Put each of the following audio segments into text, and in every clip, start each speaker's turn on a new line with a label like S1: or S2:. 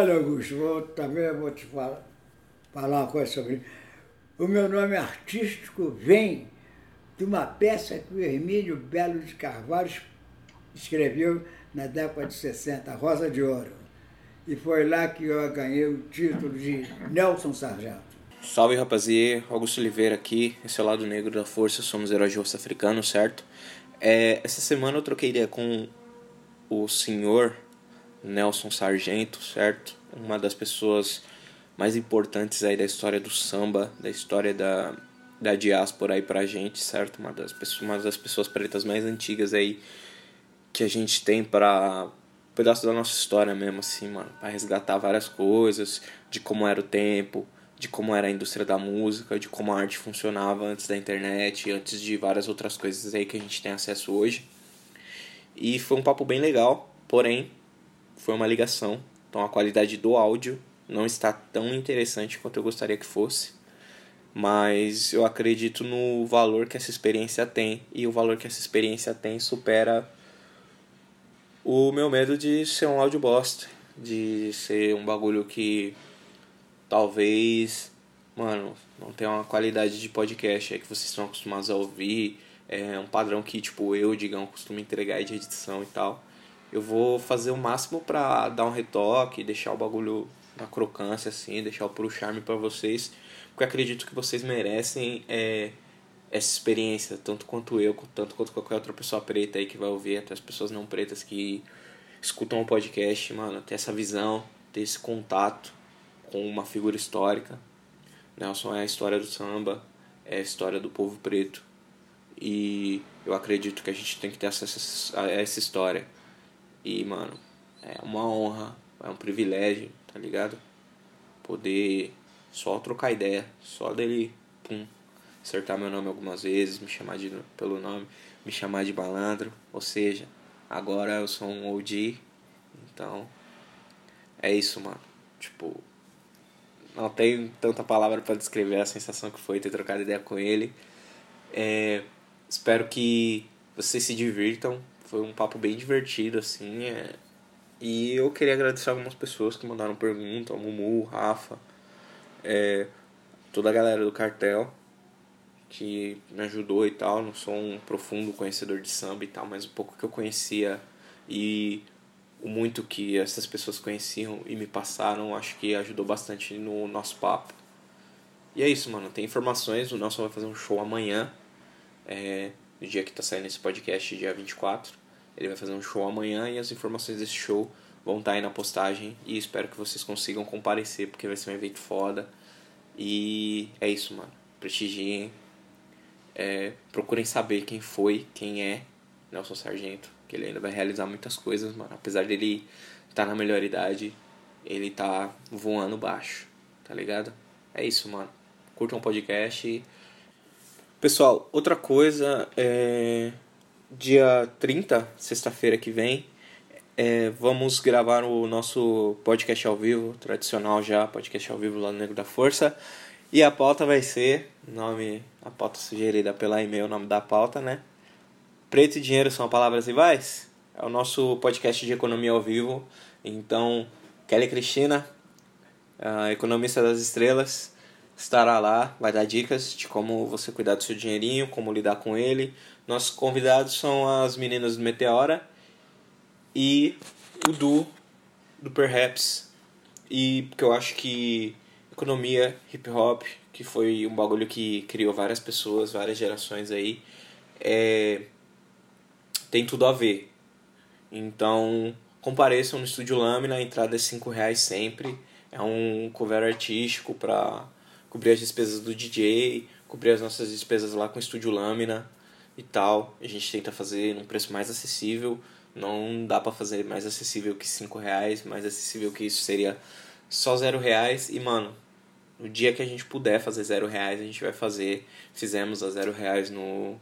S1: Olha, Augusto, vou, também vou te falar, falar uma coisa sobre. O meu nome artístico vem de uma peça que o Hermínio Belo de Carvalho escreveu na década de 60, Rosa de Ouro. E foi lá que eu ganhei o título de Nelson Sargento.
S2: Salve rapaziê, Augusto Oliveira aqui, esse é o Lado Negro da Força, somos heróis de rosto africano, certo? É, essa semana eu troquei ideia com o senhor Nelson Sargento, certo? Uma das pessoas mais importantes aí da história do samba, da história da, da diáspora aí pra gente, certo? Uma das, pessoas, uma das pessoas pretas mais antigas aí que a gente tem para um pedaço da nossa história mesmo, assim, mano. Pra resgatar várias coisas, de como era o tempo, de como era a indústria da música, de como a arte funcionava antes da internet, antes de várias outras coisas aí que a gente tem acesso hoje. E foi um papo bem legal, porém, foi uma ligação, então a qualidade do áudio não está tão interessante quanto eu gostaria que fosse. Mas eu acredito no valor que essa experiência tem, e o valor que essa experiência tem supera o meu medo de ser um áudio bosta, de ser um bagulho que talvez, mano, não tenha uma qualidade de podcast aí que vocês estão acostumados a ouvir, é um padrão que, tipo, eu, Digão, costumo entregar de edição e tal. Eu vou fazer o máximo pra dar um retoque, deixar o bagulho na crocância, assim, deixar o puro charme para vocês, porque acredito que vocês merecem é, essa experiência, tanto quanto eu, tanto quanto qualquer outra pessoa preta aí que vai ouvir, até as pessoas não pretas que escutam o podcast, mano, ter essa visão, ter esse contato com uma figura histórica. Nelson é a história do samba, é a história do povo preto. E eu acredito que a gente tem que ter acesso a essa história. E, mano, é uma honra, é um privilégio, tá ligado? Poder só trocar ideia, só dele, pum, acertar meu nome algumas vezes, me chamar de, pelo nome, me chamar de balandro. Ou seja, agora eu sou um OG, então é isso, mano. Tipo, não tenho tanta palavra para descrever a sensação que foi ter trocado ideia com ele. É, espero que vocês se divirtam. Foi um papo bem divertido, assim. É, e eu queria agradecer algumas pessoas que mandaram pergunta, o Mumu, o Rafa, é, toda a galera do cartel que me ajudou e tal. Não sou um profundo conhecedor de samba e tal, mas um pouco que eu conhecia e o muito que essas pessoas conheciam e me passaram, acho que ajudou bastante no nosso papo. E é isso, mano. Tem informações. O Nelson vai fazer um show amanhã, é, no dia que tá saindo esse podcast, dia 24. Ele vai fazer um show amanhã e as informações desse show vão estar tá aí na postagem. E espero que vocês consigam comparecer, porque vai ser um evento foda. E é isso, mano. Prestigiem. É, procurem saber quem foi, quem é Nelson Sargento que ele ainda vai realizar muitas coisas, mano. Apesar dele estar tá na melhor idade, ele tá voando baixo, tá ligado? É isso, mano. Curtam o podcast. Pessoal, outra coisa é. Dia 30, sexta-feira que vem, é, vamos gravar o nosso podcast ao vivo, tradicional já, podcast ao vivo lá no Negro da Força. E a pauta vai ser, nome, a pauta sugerida pela e-mail, o nome da pauta, né? Preto e dinheiro são palavras rivais? É o nosso podcast de economia ao vivo. Então, Kelly Cristina, economista das estrelas, estará lá, vai dar dicas de como você cuidar do seu dinheirinho, como lidar com ele. Nossos convidados são as meninas do Meteora e o Du, do Perhaps. E porque eu acho que economia, hip hop, que foi um bagulho que criou várias pessoas, várias gerações aí, é tem tudo a ver. Então, compareçam no Estúdio Lâmina, a entrada é 5 reais sempre. É um cover artístico para cobrir as despesas do DJ, cobrir as nossas despesas lá com o Estúdio Lâmina e tal. A gente tenta fazer num preço mais acessível. Não dá para fazer mais acessível que 5 reais, mais acessível que isso seria só 0 reais. E, mano, no dia que a gente puder fazer 0 reais, a gente vai fazer. Fizemos a 0 reais no,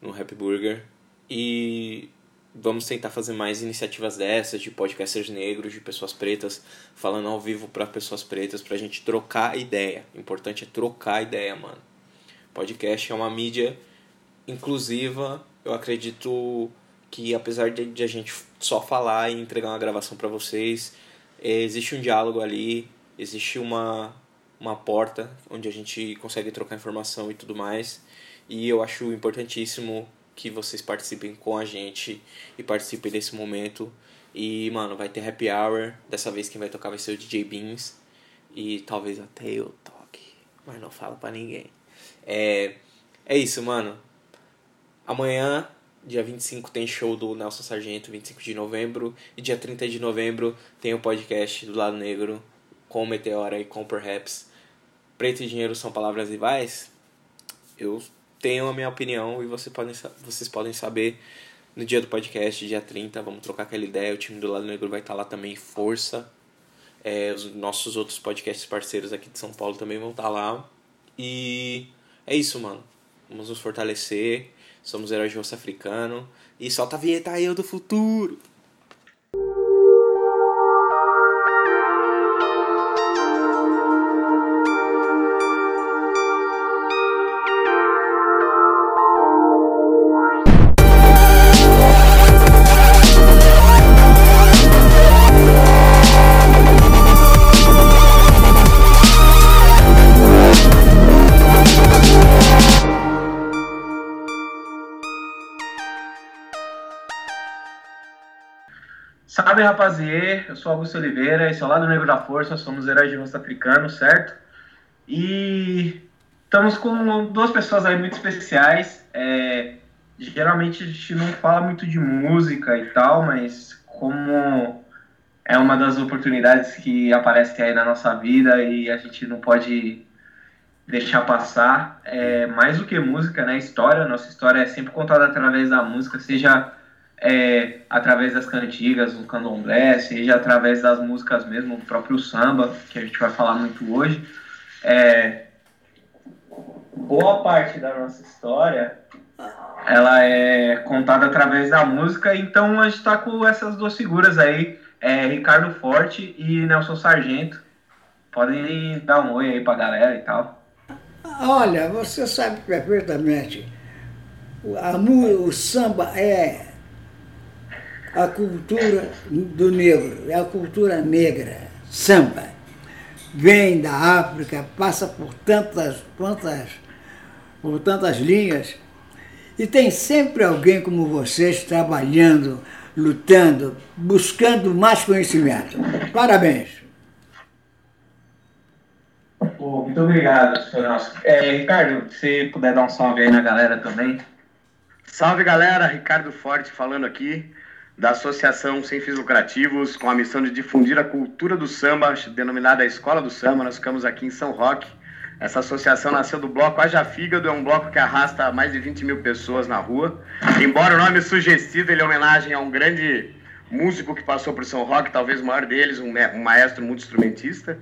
S2: no Happy Burger e vamos tentar fazer mais iniciativas dessas, de podcasters negros, de pessoas pretas, falando ao vivo para pessoas pretas, pra gente trocar ideia. O importante é trocar ideia, mano. Podcast é uma mídia inclusiva, eu acredito que apesar de, de a gente só falar e entregar uma gravação para vocês,
S3: É, existe um diálogo ali, existe uma, uma porta onde a gente consegue trocar informação e tudo mais. E eu acho importantíssimo que vocês participem com a gente e participem desse momento. E, mano, vai ter happy hour. Dessa vez quem vai tocar vai ser o DJ Beans. E talvez até eu toque. Mas não falo pra ninguém. É, é isso, mano. Amanhã, dia 25, tem show do Nelson Sargento, 25 de novembro. E dia 30 de novembro tem o podcast do Lado Negro com Meteora e com Perhaps. Preto e dinheiro são palavras rivais? Eu tenho a minha opinião e vocês podem, vocês podem saber no dia do podcast, dia 30. Vamos trocar aquela ideia. O time do Lado Negro vai estar lá também, força. É, os nossos outros podcasts parceiros aqui de São Paulo também vão estar lá. E é isso, mano. Vamos nos fortalecer. Somos heróis de rosto africano. E solta a vinheta eu do futuro.
S2: Salve rapaziê, eu sou Augusto Oliveira, esse é o Lado Negro da Força, somos heróis de rosto africano, certo? E estamos com duas pessoas aí muito especiais. É, geralmente a gente não fala muito de música e tal, mas como é uma das oportunidades que aparece aí na nossa vida e a gente não pode deixar passar, é, mais do que música, né? História, nossa história é sempre contada através da música, seja é, através das cantigas, do candomblé, seja através das músicas mesmo, do próprio samba, que a gente vai falar muito hoje. É, boa parte da nossa história ela é contada através da música, então a gente está com essas duas figuras aí, é, Ricardo Forte e Nelson Sargento. Podem dar um oi aí pra galera e tal.
S1: Olha, você sabe perfeitamente, a, o samba é a cultura do negro, é a cultura negra, samba. Vem da África, passa por tantas, tantas, por tantas linhas, e tem sempre alguém como vocês trabalhando, lutando, buscando mais conhecimento. Parabéns.
S2: muito obrigado, senhor Nelson. É, Ricardo, se puder dar um salve aí na galera também.
S4: Salve galera, Ricardo Forte falando aqui da Associação Sem Fins Lucrativos, com a missão de difundir a cultura do samba, denominada Escola do Samba. Nós ficamos aqui em São Roque. Essa associação nasceu do bloco Haja Fígado, é um bloco que arrasta mais de 20 mil pessoas na rua. Embora o nome sugestivo, ele é homenagem a um grande músico que passou por São Roque, talvez o maior deles, um, maestro muito instrumentista.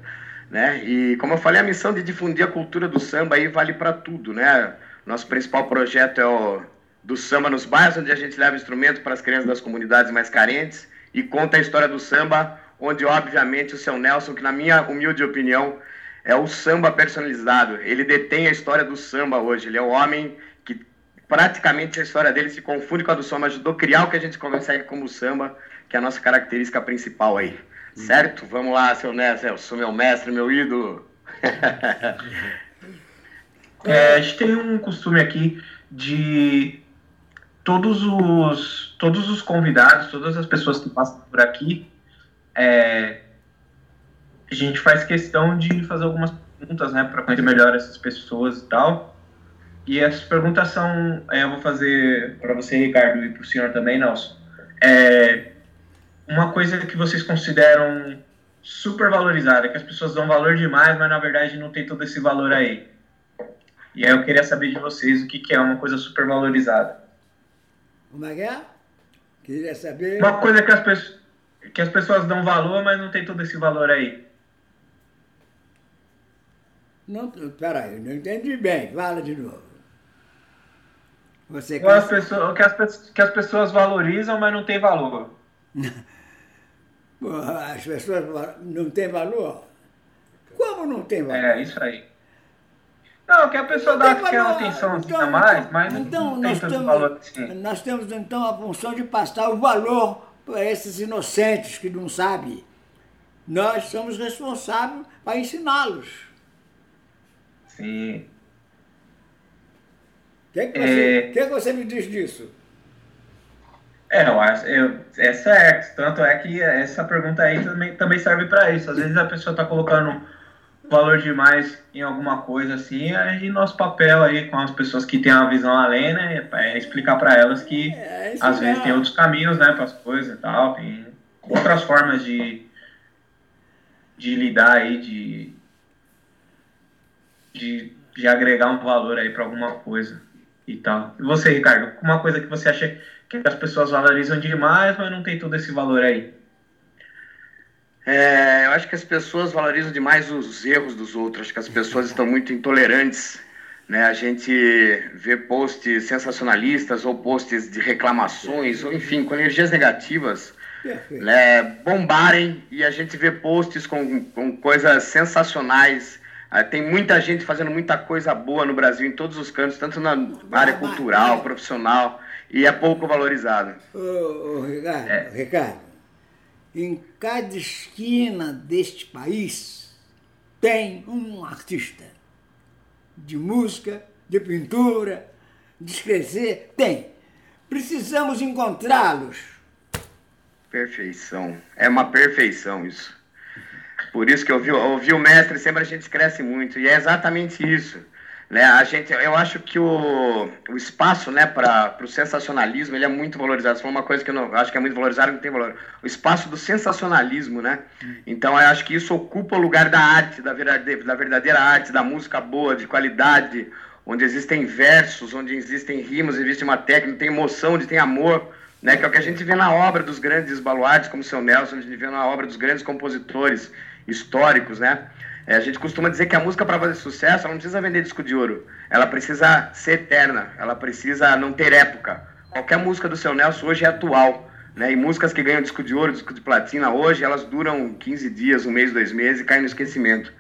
S4: Né? E como eu falei, a missão de difundir a cultura do samba aí vale para tudo, né? Nosso principal projeto é o do samba nos bairros, onde a gente leva instrumento para as crianças das comunidades mais carentes e conta a história do samba, onde obviamente o seu Nelson, que na minha humilde opinião é o samba personalizado, ele detém a história do samba hoje, ele é o homem que praticamente a história dele se confunde com a do samba, ajudou a criar o que a gente consegue como samba, que é a nossa característica principal aí. Hum. Certo? Vamos lá, seu Nelson, eu sou meu mestre, meu ídolo.
S2: é, a gente tem um costume aqui de todos os, todos os convidados, todas as pessoas que passam por aqui, é, a gente faz questão de fazer algumas perguntas, né, para conhecer melhor essas pessoas e tal. E essas perguntas são, é, eu vou fazer para você, Ricardo, e para o senhor também, Nelson. É, uma coisa que vocês consideram super valorizada, que as pessoas dão valor demais, mas na verdade não tem todo esse valor aí. E aí eu queria saber de vocês o que, que é uma coisa super valorizada.
S1: Como é que é? Queria saber.
S2: Uma coisa que as, pessoas, que as pessoas dão valor, mas não tem todo esse valor aí.
S1: Não, peraí, não entendi bem. Fala de novo.
S2: Você as pessoas, que, as, que as pessoas valorizam, mas não tem valor.
S1: as pessoas não têm valor? Como não tem valor?
S2: É, isso aí. Não, que a pessoa dá aquela atenção então, a mais, mas então, não tem tanto temos, valor assim.
S1: Nós temos então a função de passar o valor para esses inocentes que não sabem. nós somos responsáveis para ensiná-los.
S2: Sim.
S1: O que, que, você, é... que, que você me diz disso?
S2: É, eu acho, eu, é certo. Tanto é que essa pergunta aí também, também serve para isso. Às vezes a pessoa está colocando valor demais em alguma coisa assim, aí nosso papel aí com as pessoas que têm uma visão além, né, é explicar para elas que é, às vezes tem outros caminhos, né, para as coisas e tal, tem outras formas de de lidar aí, de de, de agregar um valor aí para alguma coisa e tal. E você, Ricardo, uma coisa que você acha que as pessoas valorizam demais, mas não tem todo esse valor aí?
S4: É, eu acho que as pessoas valorizam demais os erros dos outros, acho que as pessoas estão muito intolerantes. Né? A gente vê posts sensacionalistas ou posts de reclamações, ou enfim, com energias negativas né, bombarem e a gente vê posts com, com coisas sensacionais. Ah, tem muita gente fazendo muita coisa boa no Brasil, em todos os cantos, tanto na área cultural, profissional, e é pouco valorizado.
S1: Ô, ô Ricardo, é. Ricardo, em cada esquina deste país tem um artista de música, de pintura, de escrever, tem. Precisamos encontrá-los.
S4: Perfeição. É uma perfeição isso. Por isso que eu ouvi, ouvi o mestre, sempre a gente cresce muito. E é exatamente isso. Né? A gente, eu acho que o, o espaço né, para o sensacionalismo ele é muito valorizado. Isso foi uma coisa que eu não, acho que é muito valorizado não tem valor. O espaço do sensacionalismo, né? Então eu acho que isso ocupa o lugar da arte, da verdadeira, da verdadeira arte, da música boa, de qualidade, onde existem versos, onde existem rimas, existe uma técnica, tem emoção, onde tem amor. Né, que é o que a gente vê na obra dos grandes baluartes, como o seu Nelson, a gente vê na obra dos grandes compositores históricos, né? É, a gente costuma dizer que a música para fazer sucesso, ela não precisa vender disco de ouro. Ela precisa ser eterna, ela precisa não ter época. Qualquer música do seu Nelson hoje é atual. Né? E músicas que ganham disco de ouro, disco de platina hoje, elas duram 15 dias, um mês, dois meses e caem no esquecimento.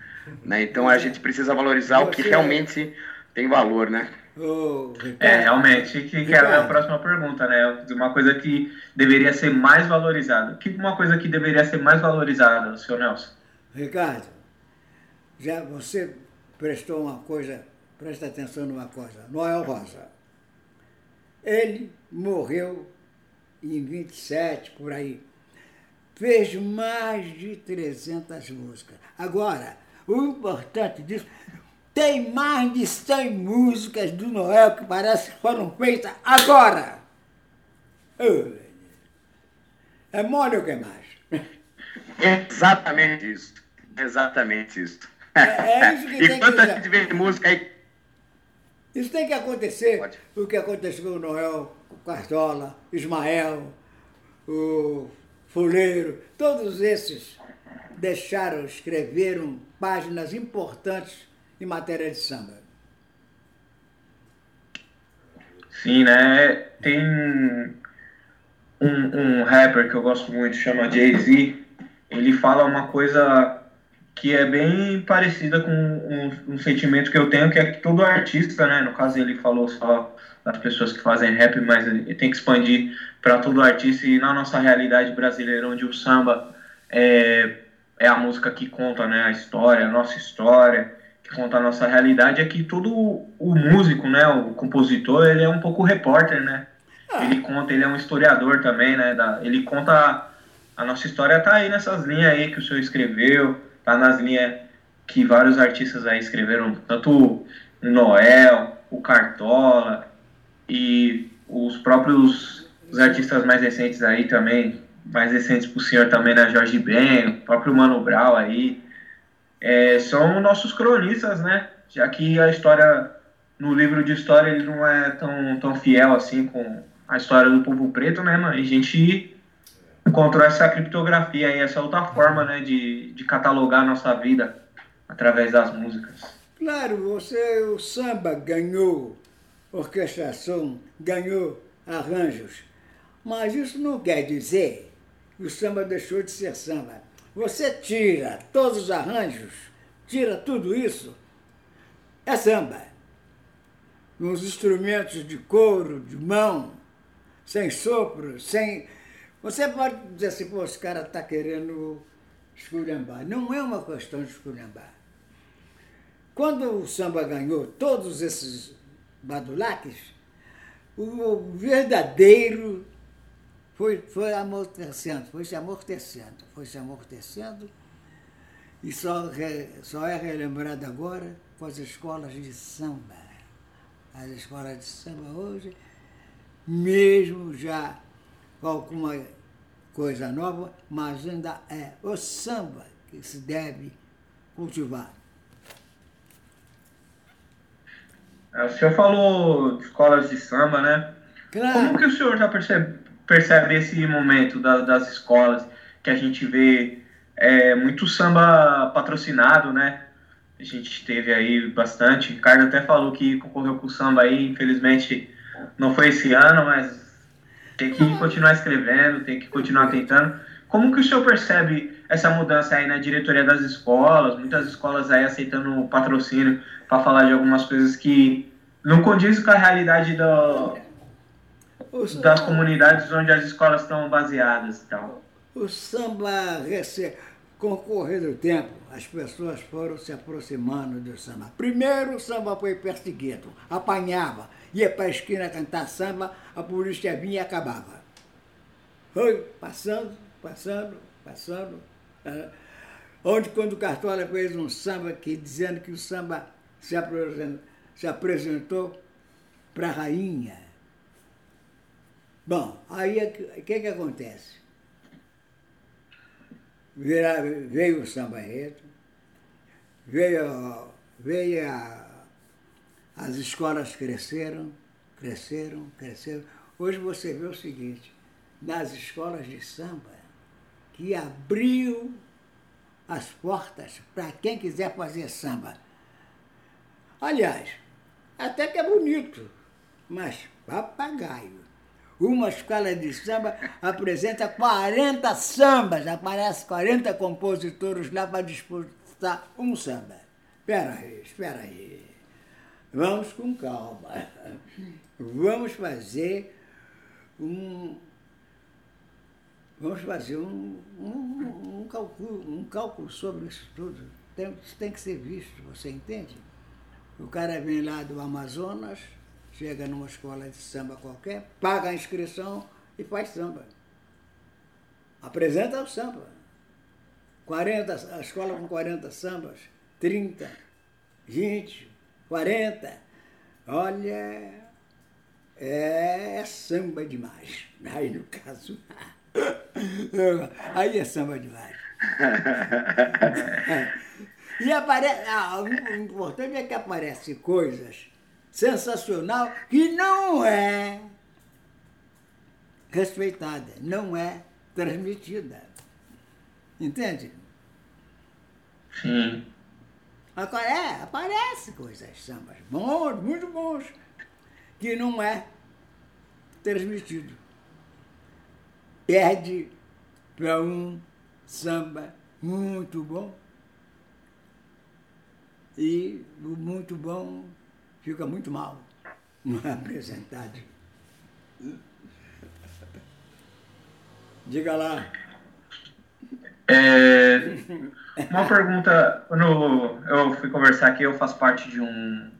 S4: Né? Então a gente precisa valorizar o que realmente tem valor, né?
S2: é, realmente, que, que era a próxima pergunta, né? Uma coisa que deveria ser mais valorizada. Que uma coisa que deveria ser mais valorizada, senhor Nelson?
S1: Ricardo, já você prestou uma coisa, presta atenção numa coisa, Noel Rosa. Ele morreu em 27, por aí. Fez mais de 300 músicas. Agora, o importante disso, tem mais de 100 músicas do Noel que parece que foram feitas agora. É mole o que mais?
S4: Exatamente isso. Exatamente isso. É, é isso que e tem que... a gente vê de música aí?
S1: Isso tem que acontecer. Pode. O que aconteceu com o Noel, o Cartola, Ismael, o Fuleiro, todos esses deixaram, escreveram páginas importantes em matéria de samba.
S2: Sim, né? Tem um, um rapper que eu gosto muito, chama Jay-Z. Ele fala uma coisa que é bem parecida com um, um, sentimento que eu tenho, que é que todo artista, né, no caso ele falou só das pessoas que fazem rap, mas ele tem que expandir para todo artista e na nossa realidade brasileira, onde o samba é, é a música que conta né, a história, a nossa história, que conta a nossa realidade, é que todo o músico, né, o compositor, ele é um pouco repórter, né? Ah. Ele conta, ele é um historiador também, né? Da, ele conta a nossa história tá aí nessas linhas aí que o senhor escreveu, tá nas linhas que vários artistas aí escreveram, tanto o Noel, o Cartola e os próprios os artistas mais recentes aí também, mais recentes pro senhor também, né, Jorge Ben, o próprio Mano Brown aí, é, são nossos cronistas, né, já que a história, no livro de história ele não é tão, tão fiel assim com a história do povo preto, né, mas a gente encontrou essa criptografia e essa outra forma né, de, de catalogar a nossa vida através das músicas.
S1: Claro, você, o samba ganhou orquestração, ganhou arranjos, mas isso não quer dizer que o samba deixou de ser samba. Você tira todos os arranjos, tira tudo isso, é samba. Com os instrumentos de couro, de mão, sem sopro, sem você pode dizer assim, pô, esse cara está querendo esculhambar. Não é uma questão de esculhambar. Quando o samba ganhou todos esses badulaques, o verdadeiro foi, foi amortecendo, foi se amortecendo, foi se amortecendo, e só, só é relembrado agora com as escolas de samba. As escolas de samba hoje, mesmo já alguma coisa nova, mas ainda é o samba que se deve cultivar.
S2: É, o senhor falou de escolas de samba, né? Claro. Como que o senhor já percebe, percebe esse momento da, das escolas que a gente vê é, muito samba patrocinado, né? A gente teve aí bastante. O Ricardo até falou que concorreu com o samba aí, infelizmente não foi esse ano, mas tem que continuar escrevendo, tem que continuar tentando. Como que o senhor percebe essa mudança aí na diretoria das escolas, muitas escolas aí aceitando patrocínio para falar de algumas coisas que não condizem com a realidade do, das comunidades onde as escolas estão baseadas e tal.
S1: O samba, com o correr do tempo, as pessoas foram se aproximando do samba. Primeiro o samba foi perseguido, apanhava, ia para a esquina cantar samba, a polícia vinha e acabava. Foi passando, passando, passando, onde quando o Cartola fez um samba que, dizendo que o samba se apresentou, se apresentou para a rainha. Bom, aí o que, que acontece? veio o samba enredo, veio, veio a, as escolas cresceram, cresceram, cresceram. Hoje você vê o seguinte, nas escolas de samba, que abriu as portas para quem quiser fazer samba. Aliás, até que é bonito, mas papagaio. Uma escola de samba apresenta 40 sambas, aparece 40 compositores lá para disputar um samba. Espera aí, espera aí. Vamos com calma. Vamos fazer um, vamos fazer um, um, um, cálculo, um cálculo sobre isso tudo. Tem, isso tem que ser visto, você entende? O cara vem lá do Amazonas, chega numa escola de samba qualquer, paga a inscrição e faz samba. Apresenta o samba. 40, a escola com 40 sambas, 30, 20, 40. Olha, é samba demais. Aí no caso. Aí é samba demais. E aparece. Ah, o importante é que aparecem coisas sensacional que não é respeitada, não é transmitida. Entende?
S2: Sim.
S1: É, aparece coisas sambas bons, muito bons, que não é transmitido. Perde para um samba muito bom e o muito bom fica muito mal apresentado. Diga lá.
S2: É, uma pergunta, quando eu fui conversar aqui, eu faço parte de um.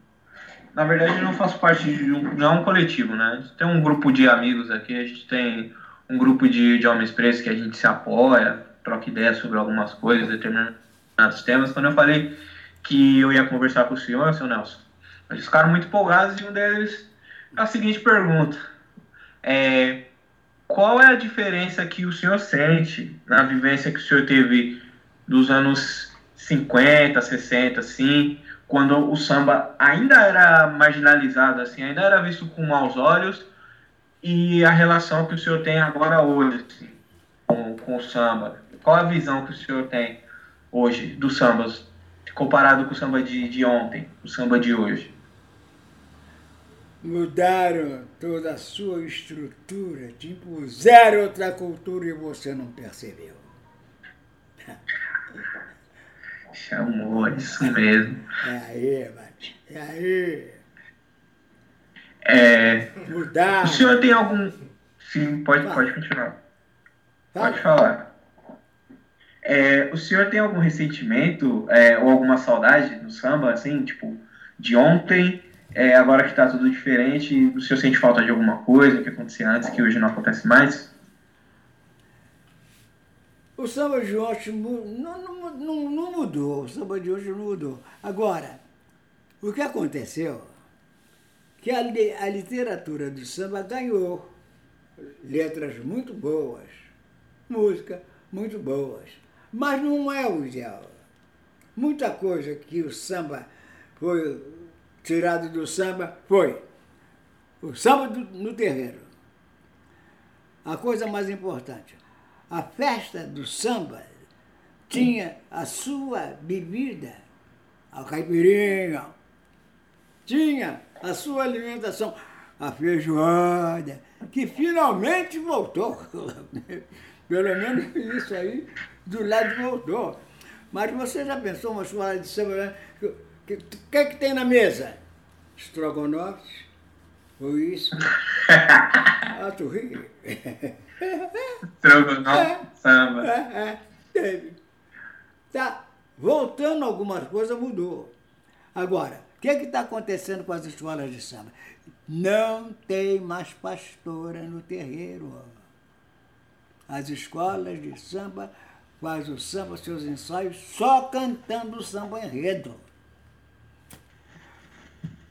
S2: Na verdade, eu não faço parte de um, não é um coletivo, né? Tem um grupo de amigos aqui, a gente tem um grupo de, de homens presos que a gente se apoia, troca ideias sobre algumas coisas, determinados temas. Quando eu falei que eu ia conversar com o senhor, seu Nelson, eles ficaram muito empolgados e um deles a seguinte pergunta. É, qual é a diferença que o senhor sente na vivência que o senhor teve dos anos 50, 60, assim, quando o samba ainda era marginalizado, assim, ainda era visto com maus olhos, e a relação que o senhor tem agora hoje, assim, com, com o samba? Qual a visão que o senhor tem hoje dos sambas, comparado com o samba de, de ontem, o samba de hoje?
S1: mudaram toda a sua estrutura, te impuseram outra cultura e você não percebeu.
S2: Chamou, isso mesmo.
S1: É aí, Mati. É aí.
S2: É,
S1: Mudaram.
S2: o senhor tem algum. Sim, pode, pode continuar. Pode falar. É, o senhor tem algum ressentimento é, ou alguma saudade no samba, assim, tipo, de ontem, é, agora que está tudo diferente, o senhor sente falta de alguma coisa que acontecia antes que hoje não acontece mais?
S1: O samba de hoje não, não, não, não mudou, o samba de hoje não mudou. Agora, o que aconteceu que a, a literatura do samba ganhou letras muito boas, música muito boas, mas não é o ideal. Muita coisa que o samba foi tirado do samba foi o samba do, no terreiro. A coisa mais importante, a festa do samba tinha a sua bebida, a caipirinha, tinha a sua alimentação, a feijoada, que finalmente voltou. Pelo menos isso aí do lado voltou. Mas você já pensou uma escola de samba? Né? O que, que, é que tem na mesa? Estrogonofe, foi isso. ah, tu ri?
S2: Estrogonofe, é, samba. É,
S1: é, teve. Tá, voltando algumas coisas, mudou. Agora, que é está acontecendo com as escolas de samba? Não tem mais pastora no terreiro. As escolas de samba fazem o samba, seus ensaios, só cantando o samba enredo.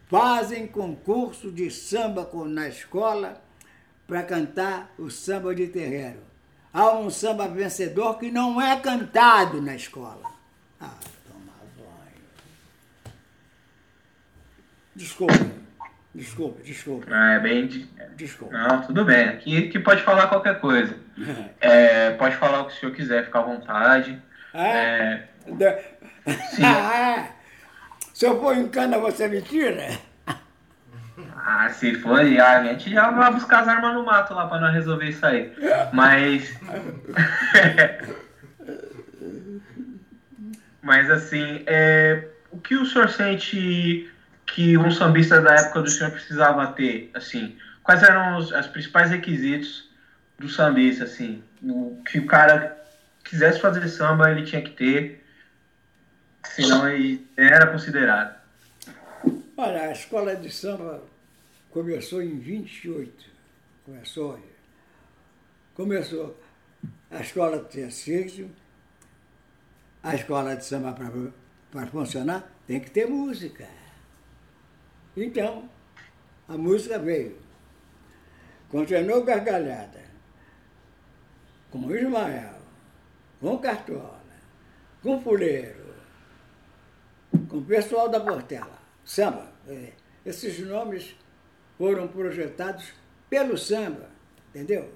S1: Fazem concurso de samba na escola para cantar o samba de terreiro. Há um samba vencedor que não é cantado na escola. Ah, Desculpa. Desculpa, desculpa.
S2: Ah, é bem. Desculpa. Não, tudo bem. Aqui, aqui pode falar qualquer coisa. é, pode falar o que o senhor quiser, ficar à vontade.
S1: Ah, é... Sim. Ah, se eu for em cana, você me tira?
S2: Ah, se for, a gente já vai buscar as armas no mato lá pra não resolver isso aí. Mas. Mas assim, é... o que o senhor sente que um sambista da época do senhor precisava ter, assim, quais eram os, os principais requisitos do sambista, assim, o que o cara quisesse fazer samba, ele tinha que ter, senão ele era considerado.
S1: Olha, a escola de samba começou em 28, começou, começou, a escola tinha sítio, a escola de samba para funcionar tem que ter música. Então, a música veio. Continuou gargalhada. Com o Ismael, com o Cartola, com o Fuleiro, com o pessoal da Portela. Samba. É, esses nomes foram projetados pelo samba, entendeu?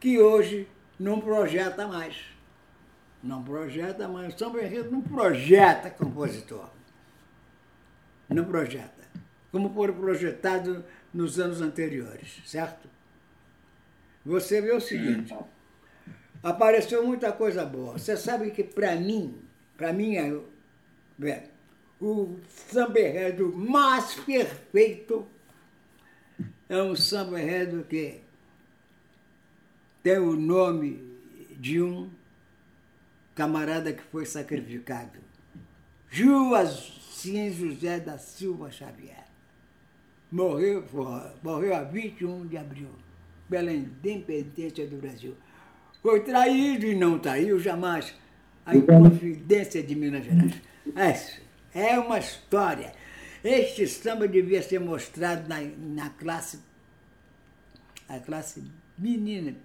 S1: Que hoje não projeta mais. Não projeta mais. O samba enredo não projeta compositor não projeta, como foi projetado nos anos anteriores, certo? Você vê o seguinte, apareceu muita coisa boa. Você sabe que para mim, para mim é, é, o samba enredo mais perfeito é um samba enredo que tem o nome de um camarada que foi sacrificado. Juas Sim José da Silva Xavier. Morreu, morreu a 21 de abril, pela independência do Brasil. Foi traído e não traiu jamais a Inconfidência de Minas Gerais. Essa é uma história. Este samba devia ser mostrado na, na classe, a classe menina.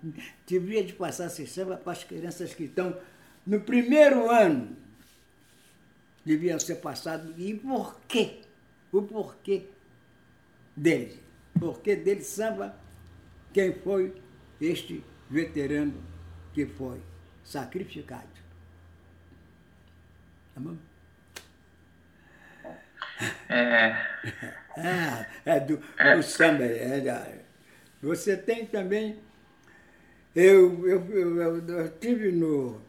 S1: Devia de passar esse samba para as crianças que estão no primeiro ano deviam ser passados. E por quê? O porquê dele. Porquê dele samba quem foi este veterano que foi sacrificado. Tá bom?
S2: É.
S1: Ah, é do é. samba. É, você tem também. Eu, eu, eu, eu, eu tive no,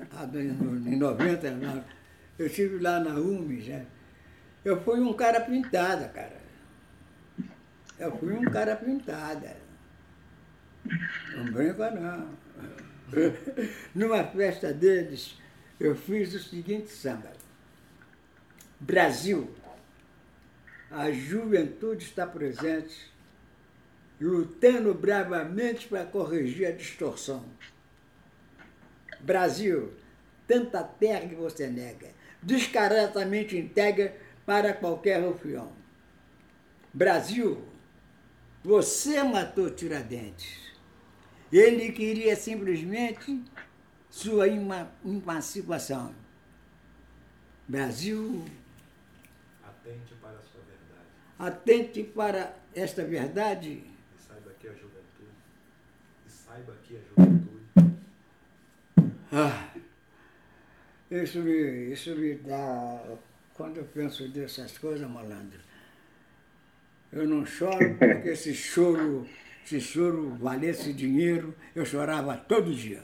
S1: no, em 90, eu estive lá na UMES, né? Eu fui um cara pintada, cara. Eu fui um cara pintada. Não brinca não. Numa festa deles, eu fiz o seguinte samba. Brasil, a juventude está presente, lutando bravamente para corrigir a distorção. Brasil, tanta terra que você nega, descaradamente integra para qualquer rufião. Brasil, você matou Tiradentes. Ele queria simplesmente sua emancipação. Brasil.
S5: Atente para a sua verdade.
S1: Atente para esta verdade.
S5: E saiba que a juventude. E saiba que a juventude.
S1: Ah, isso me, isso me dá. Quando eu penso dessas coisas, malandro, eu não choro porque esse choro, esse choro valesse dinheiro, eu chorava todo dia.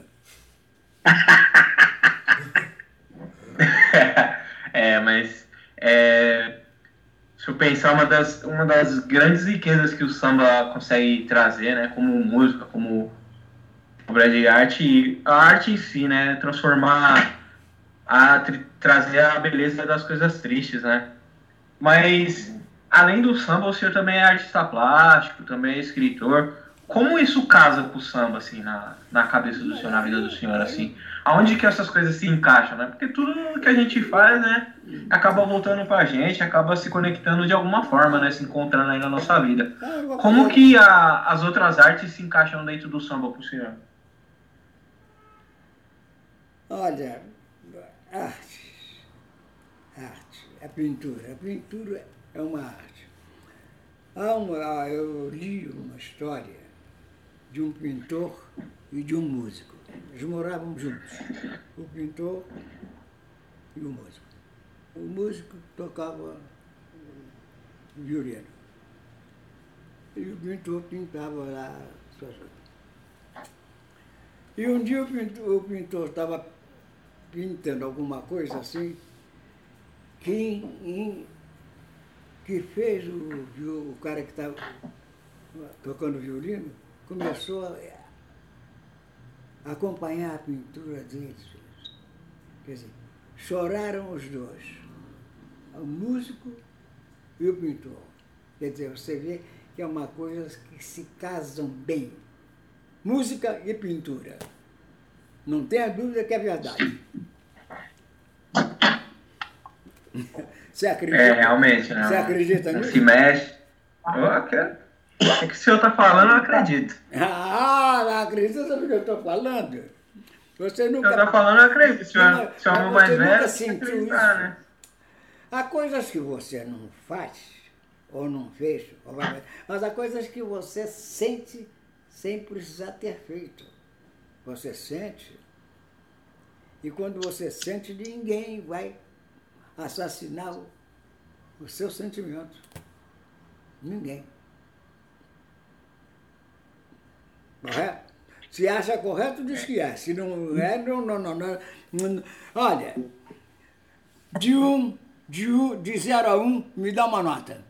S2: é, mas é, se eu pensar uma das, uma das grandes riquezas que o samba consegue trazer, né, como música, como obra de arte, a arte em si, né, transformar, a, trazer a beleza das coisas tristes, né, mas além do samba, o senhor também é artista plástico, também é escritor. Como isso casa com o samba, assim, na, na cabeça do senhor, na vida do senhor, assim? Aonde que essas coisas se encaixam, né? Porque tudo que a gente faz, né, acaba voltando pra gente, acaba se conectando de alguma forma, né, se encontrando aí na nossa vida. Como que a, as outras artes se encaixam dentro do samba pro senhor?
S1: Olha, arte, arte, a pintura. A pintura é uma arte. Há uma, eu li uma história de um pintor e de um músico. Eles moravam juntos, o pintor e o músico. O músico tocava violino e o pintor pintava lá suas E um dia o pintor estava pintando alguma coisa assim, que em, que fez o, o cara que estava tocando violino, começou a acompanhar a pintura deles. Quer dizer, choraram os dois, o músico e o pintor. Quer dizer, você vê que é uma coisa que se casam bem. Música e pintura. Não tenha dúvida que é verdade. Você acredita?
S2: É, realmente, né?
S1: Você acredita nisso?
S2: Se mexe. Eu quero. O que o senhor está falando, eu acredito.
S1: Ah, não acredita no que eu estou falando? Você
S2: O
S1: nunca.
S2: senhor está falando, eu acredito. O senhor,
S1: Não,
S2: o senhor é o mais velho,
S1: sentiu isso?
S2: né?
S1: Há coisas que você não faz, ou não fez, ou vai mas há coisas que você sente sem precisar ter feito. Você sente. E quando você sente, ninguém vai assassinar o, o seu sentimento. Ninguém. Correto? Se acha correto, diz que é. Se não é, não, não, não. não, não. Olha, de um, de um, de zero a um, me dá uma nota.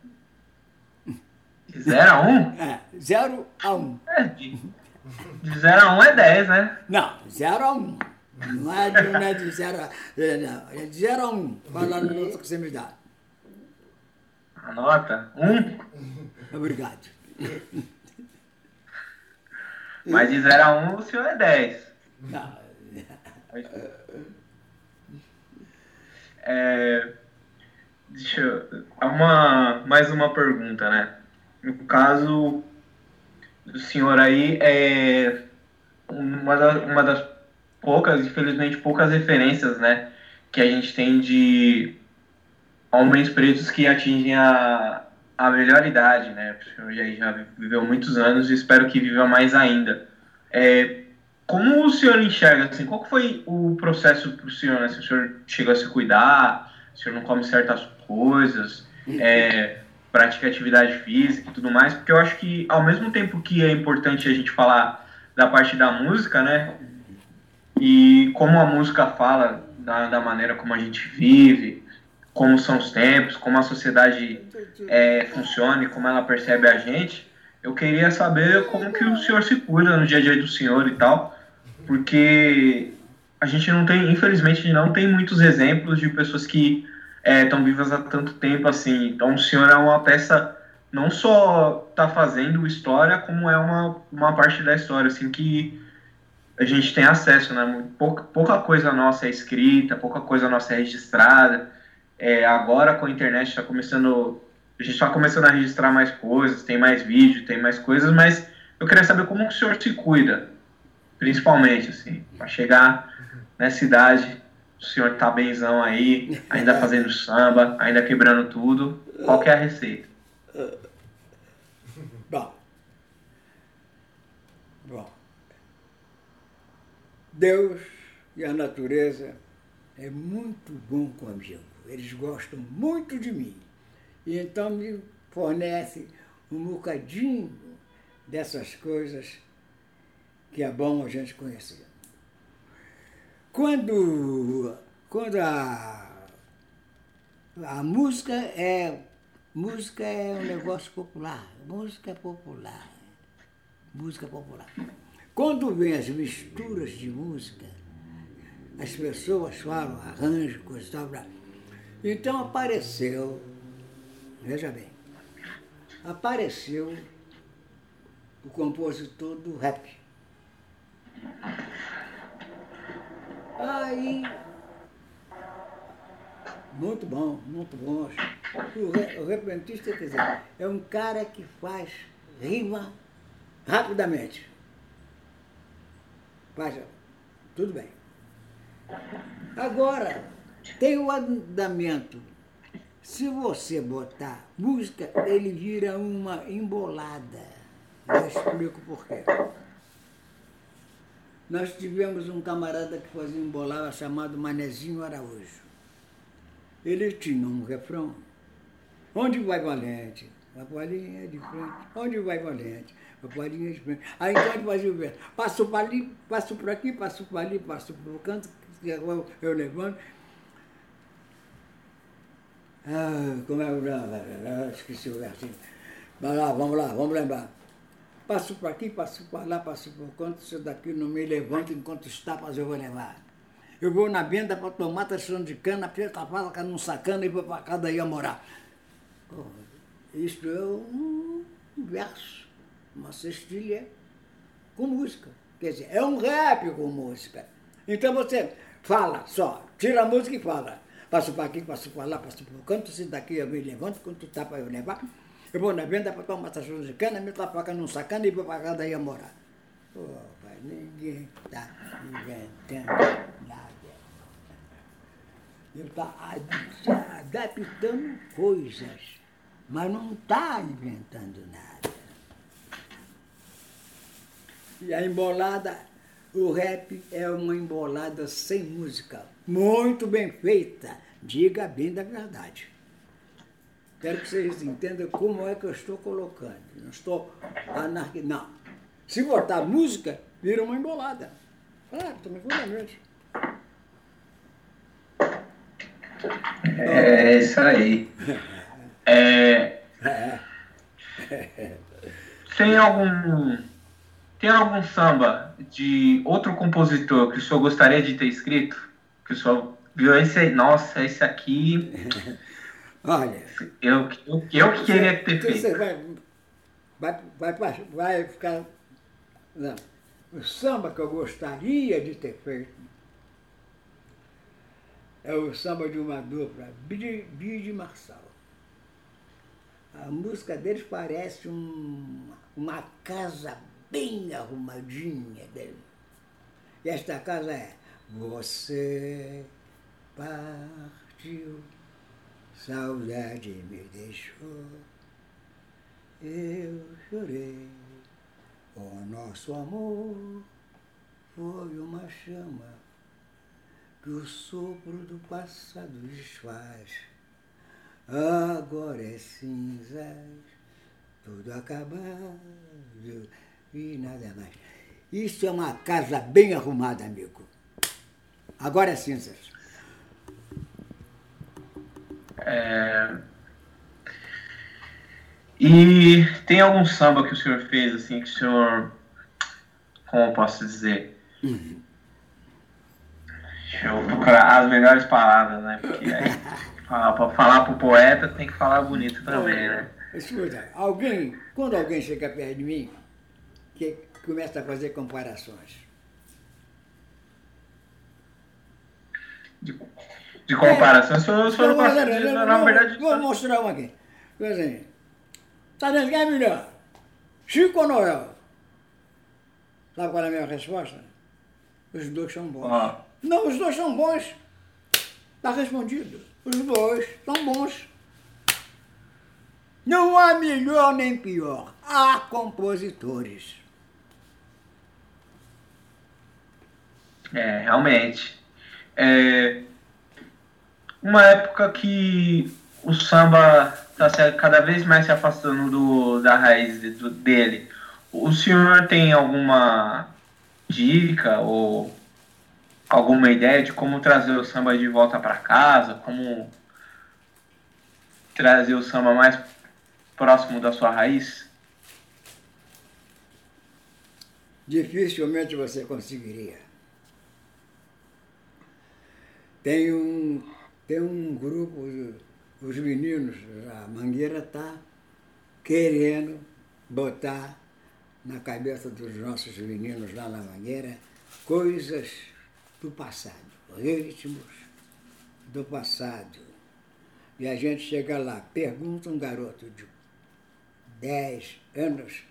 S2: De 0 a 1? Um?
S1: É, zero a um.
S2: É, de, de 0 a 1 um é 10, né?
S1: Não, zero a um. Não é de, não é de zero a... é, Não, é de zero a um. Fala no nota que você me dá.
S2: A nota? 1? Um.
S1: Obrigado.
S2: Mas de 0 a 1 um, o senhor é 10.
S1: Não,
S2: É, deixa eu. há Uma, mais uma pergunta, né? No caso do senhor aí, é uma, da, uma das poucas, infelizmente, poucas referências, né? Que a gente tem de homens pretos que atingem a, a melhor idade, né? O senhor já, viveu muitos anos e espero que viva mais ainda. É, como o senhor enxerga, assim, qual foi o processo para o senhor, né? Se o senhor chegou a se cuidar, se o senhor não come certas coisas, é, pratica atividade física e tudo mais, porque eu acho que ao mesmo tempo que é importante a gente falar da parte da música, né? E como a música fala da, da maneira como a gente vive, como são os tempos, como a sociedade é, funciona e como ela percebe a gente, eu queria saber como que o senhor se cuida no dia a dia do senhor e tal, porque a gente não tem, infelizmente, não tem muitos exemplos de pessoas que estão é, vivas há tanto tempo assim. Então, o senhor é uma peça, não só está fazendo história, como é uma, uma parte da história, assim, que a gente tem acesso, né? Pouca, pouca coisa nossa é escrita, pouca coisa nossa é registrada. É, agora, com a internet, está começando... A gente está começando a registrar mais coisas, tem mais vídeo, tem mais coisas, mas eu queria saber como o senhor se cuida, principalmente, assim, para chegar nessa idade, o senhor tá benzão aí, ainda fazendo samba, ainda quebrando tudo. Qual que é a receita?
S1: Bom. Bom. Deus e a natureza é muito bom comigo. Eles gostam muito de mim. E então me fornece um bocadinho dessas coisas que é bom a gente conhecer. Quando, quando a, a música é música é um negócio popular, música popular, música popular. Quando vem as misturas de música, as pessoas falam arranjo, coisa e tal. Então apareceu, veja bem, apareceu o compositor do rap. Aí, muito bom, muito bom. O, o repentista, quer dizer, é um cara que faz rima rapidamente. Faz, tudo bem. Agora, tem o andamento. Se você botar música, ele vira uma embolada. Eu explico por quê. Nós tivemos um camarada que fazia bolava chamado Manezinho Araújo. Ele tinha um refrão. Onde vai Valente? A bolinha de frente. Onde vai Valente? A bolinha de frente. Aí ele fazia o verso. Passo para ali, passo por aqui, passo para ali, passo para o canto, eu, eu levanto. Ah, como é o. Esqueci o versinho. Vai lá, vamos lá, vamos lembrar. Passo por aqui, passo por lá, passo por canto, isso daqui não me levanta enquanto os tapas eu vou levar. Eu vou na venda para tomar tração de cana, preta faca num sacana e vou para casa daí a morar. Pô, isso é um verso, uma cestilha com música. Quer dizer, é um rap com música. Então você fala só, tira a música e fala. Passo para aqui, passo para lá, passo por canto, se daqui eu me levanto, quanto tapa eu levar. Eu vou na venda para tomar essa de cana, me tapaca num sacana e vou para casa daí a morar. Pô, pai, ninguém está inventando nada. Ele está adaptando coisas, mas não está inventando nada. E a embolada, o rap é uma embolada sem música, muito bem feita, diga bem da verdade. Quero que vocês entendam como é que eu estou colocando. Não estou anarquizando. Não. Se botar música, vira uma embolada. Claro, também fundamente.
S2: É isso aí. É, tem algum tem algum samba de outro compositor que o senhor gostaria de ter escrito? Que o senhor viu esse, nossa, esse aqui
S1: Olha.
S2: Eu, eu, eu que queria ter feito.
S1: Você vai, vai, vai, vai ficar. Não. O samba que eu gostaria de ter feito é o samba de uma dupla, Bide Marçal. A música deles parece um, uma casa bem arrumadinha dele. E esta casa é Você partiu saudade me deixou, eu chorei. O nosso amor foi uma chama que o sopro do passado desfaz. Agora é cinzas, tudo acabado e nada mais. Isso é uma casa bem arrumada, amigo. Agora é cinzas.
S2: É... E tem algum samba que o senhor fez, assim, que o senhor. Como eu posso dizer? Uhum. eu vou procurar as melhores palavras, né? Porque aí, falar, pra falar pro poeta tem que falar bonito também, né?
S1: Escuta, alguém, quando alguém chega perto de mim, que começa a fazer comparações.
S2: De, de comparação, se eu, se eu não na verdade.
S1: Vou mostrar uma aqui. Exemplo, tá vendo quem é melhor? Chico ou Noel? Sabe qual é a minha resposta? Os dois são bons.
S2: Ó,
S1: Não, os dois são bons. Está respondido. Os dois são bons. Não há melhor nem pior. Há compositores.
S2: É, realmente. É, uma época que o samba está cada vez mais se afastando do, da raiz do- dele. O senhor tem alguma dica ou alguma ideia de como trazer o samba de volta para casa? Como trazer o samba mais próximo da sua raiz?
S1: Dificilmente você conseguiria. Tem um, tem um grupo, os meninos, a Mangueira está querendo botar na cabeça dos nossos meninos lá na Mangueira coisas do passado, ritmos do passado. E a gente chega lá, pergunta um garoto de 10 anos,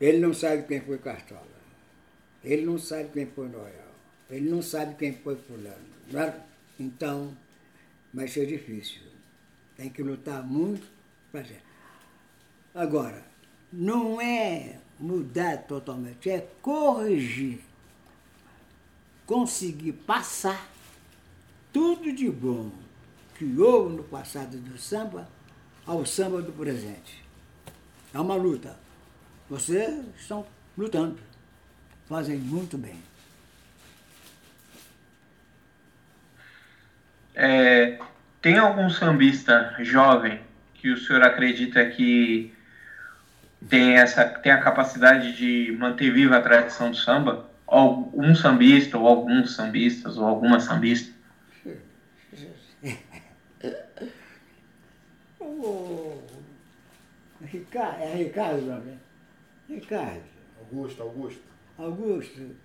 S1: ele não sabe quem foi Cartola. Ele não sabe quem foi Noel. Ele não sabe quem foi fulano. é? Então, vai ser difícil. Tem que lutar muito para ser. Agora, não é mudar totalmente, é corrigir. Conseguir passar tudo de bom que houve no passado do samba ao samba do presente. É uma luta. Vocês estão lutando. Fazem muito bem.
S2: É, tem algum sambista jovem que o senhor acredita que tem, essa, tem a capacidade de manter viva a tradição do samba? Algum sambista, ou alguns sambistas, ou alguma sambista?
S1: O Ricardo, é Ricardo, não é? Ricardo,
S5: Augusto, Augusto.
S1: Augusto,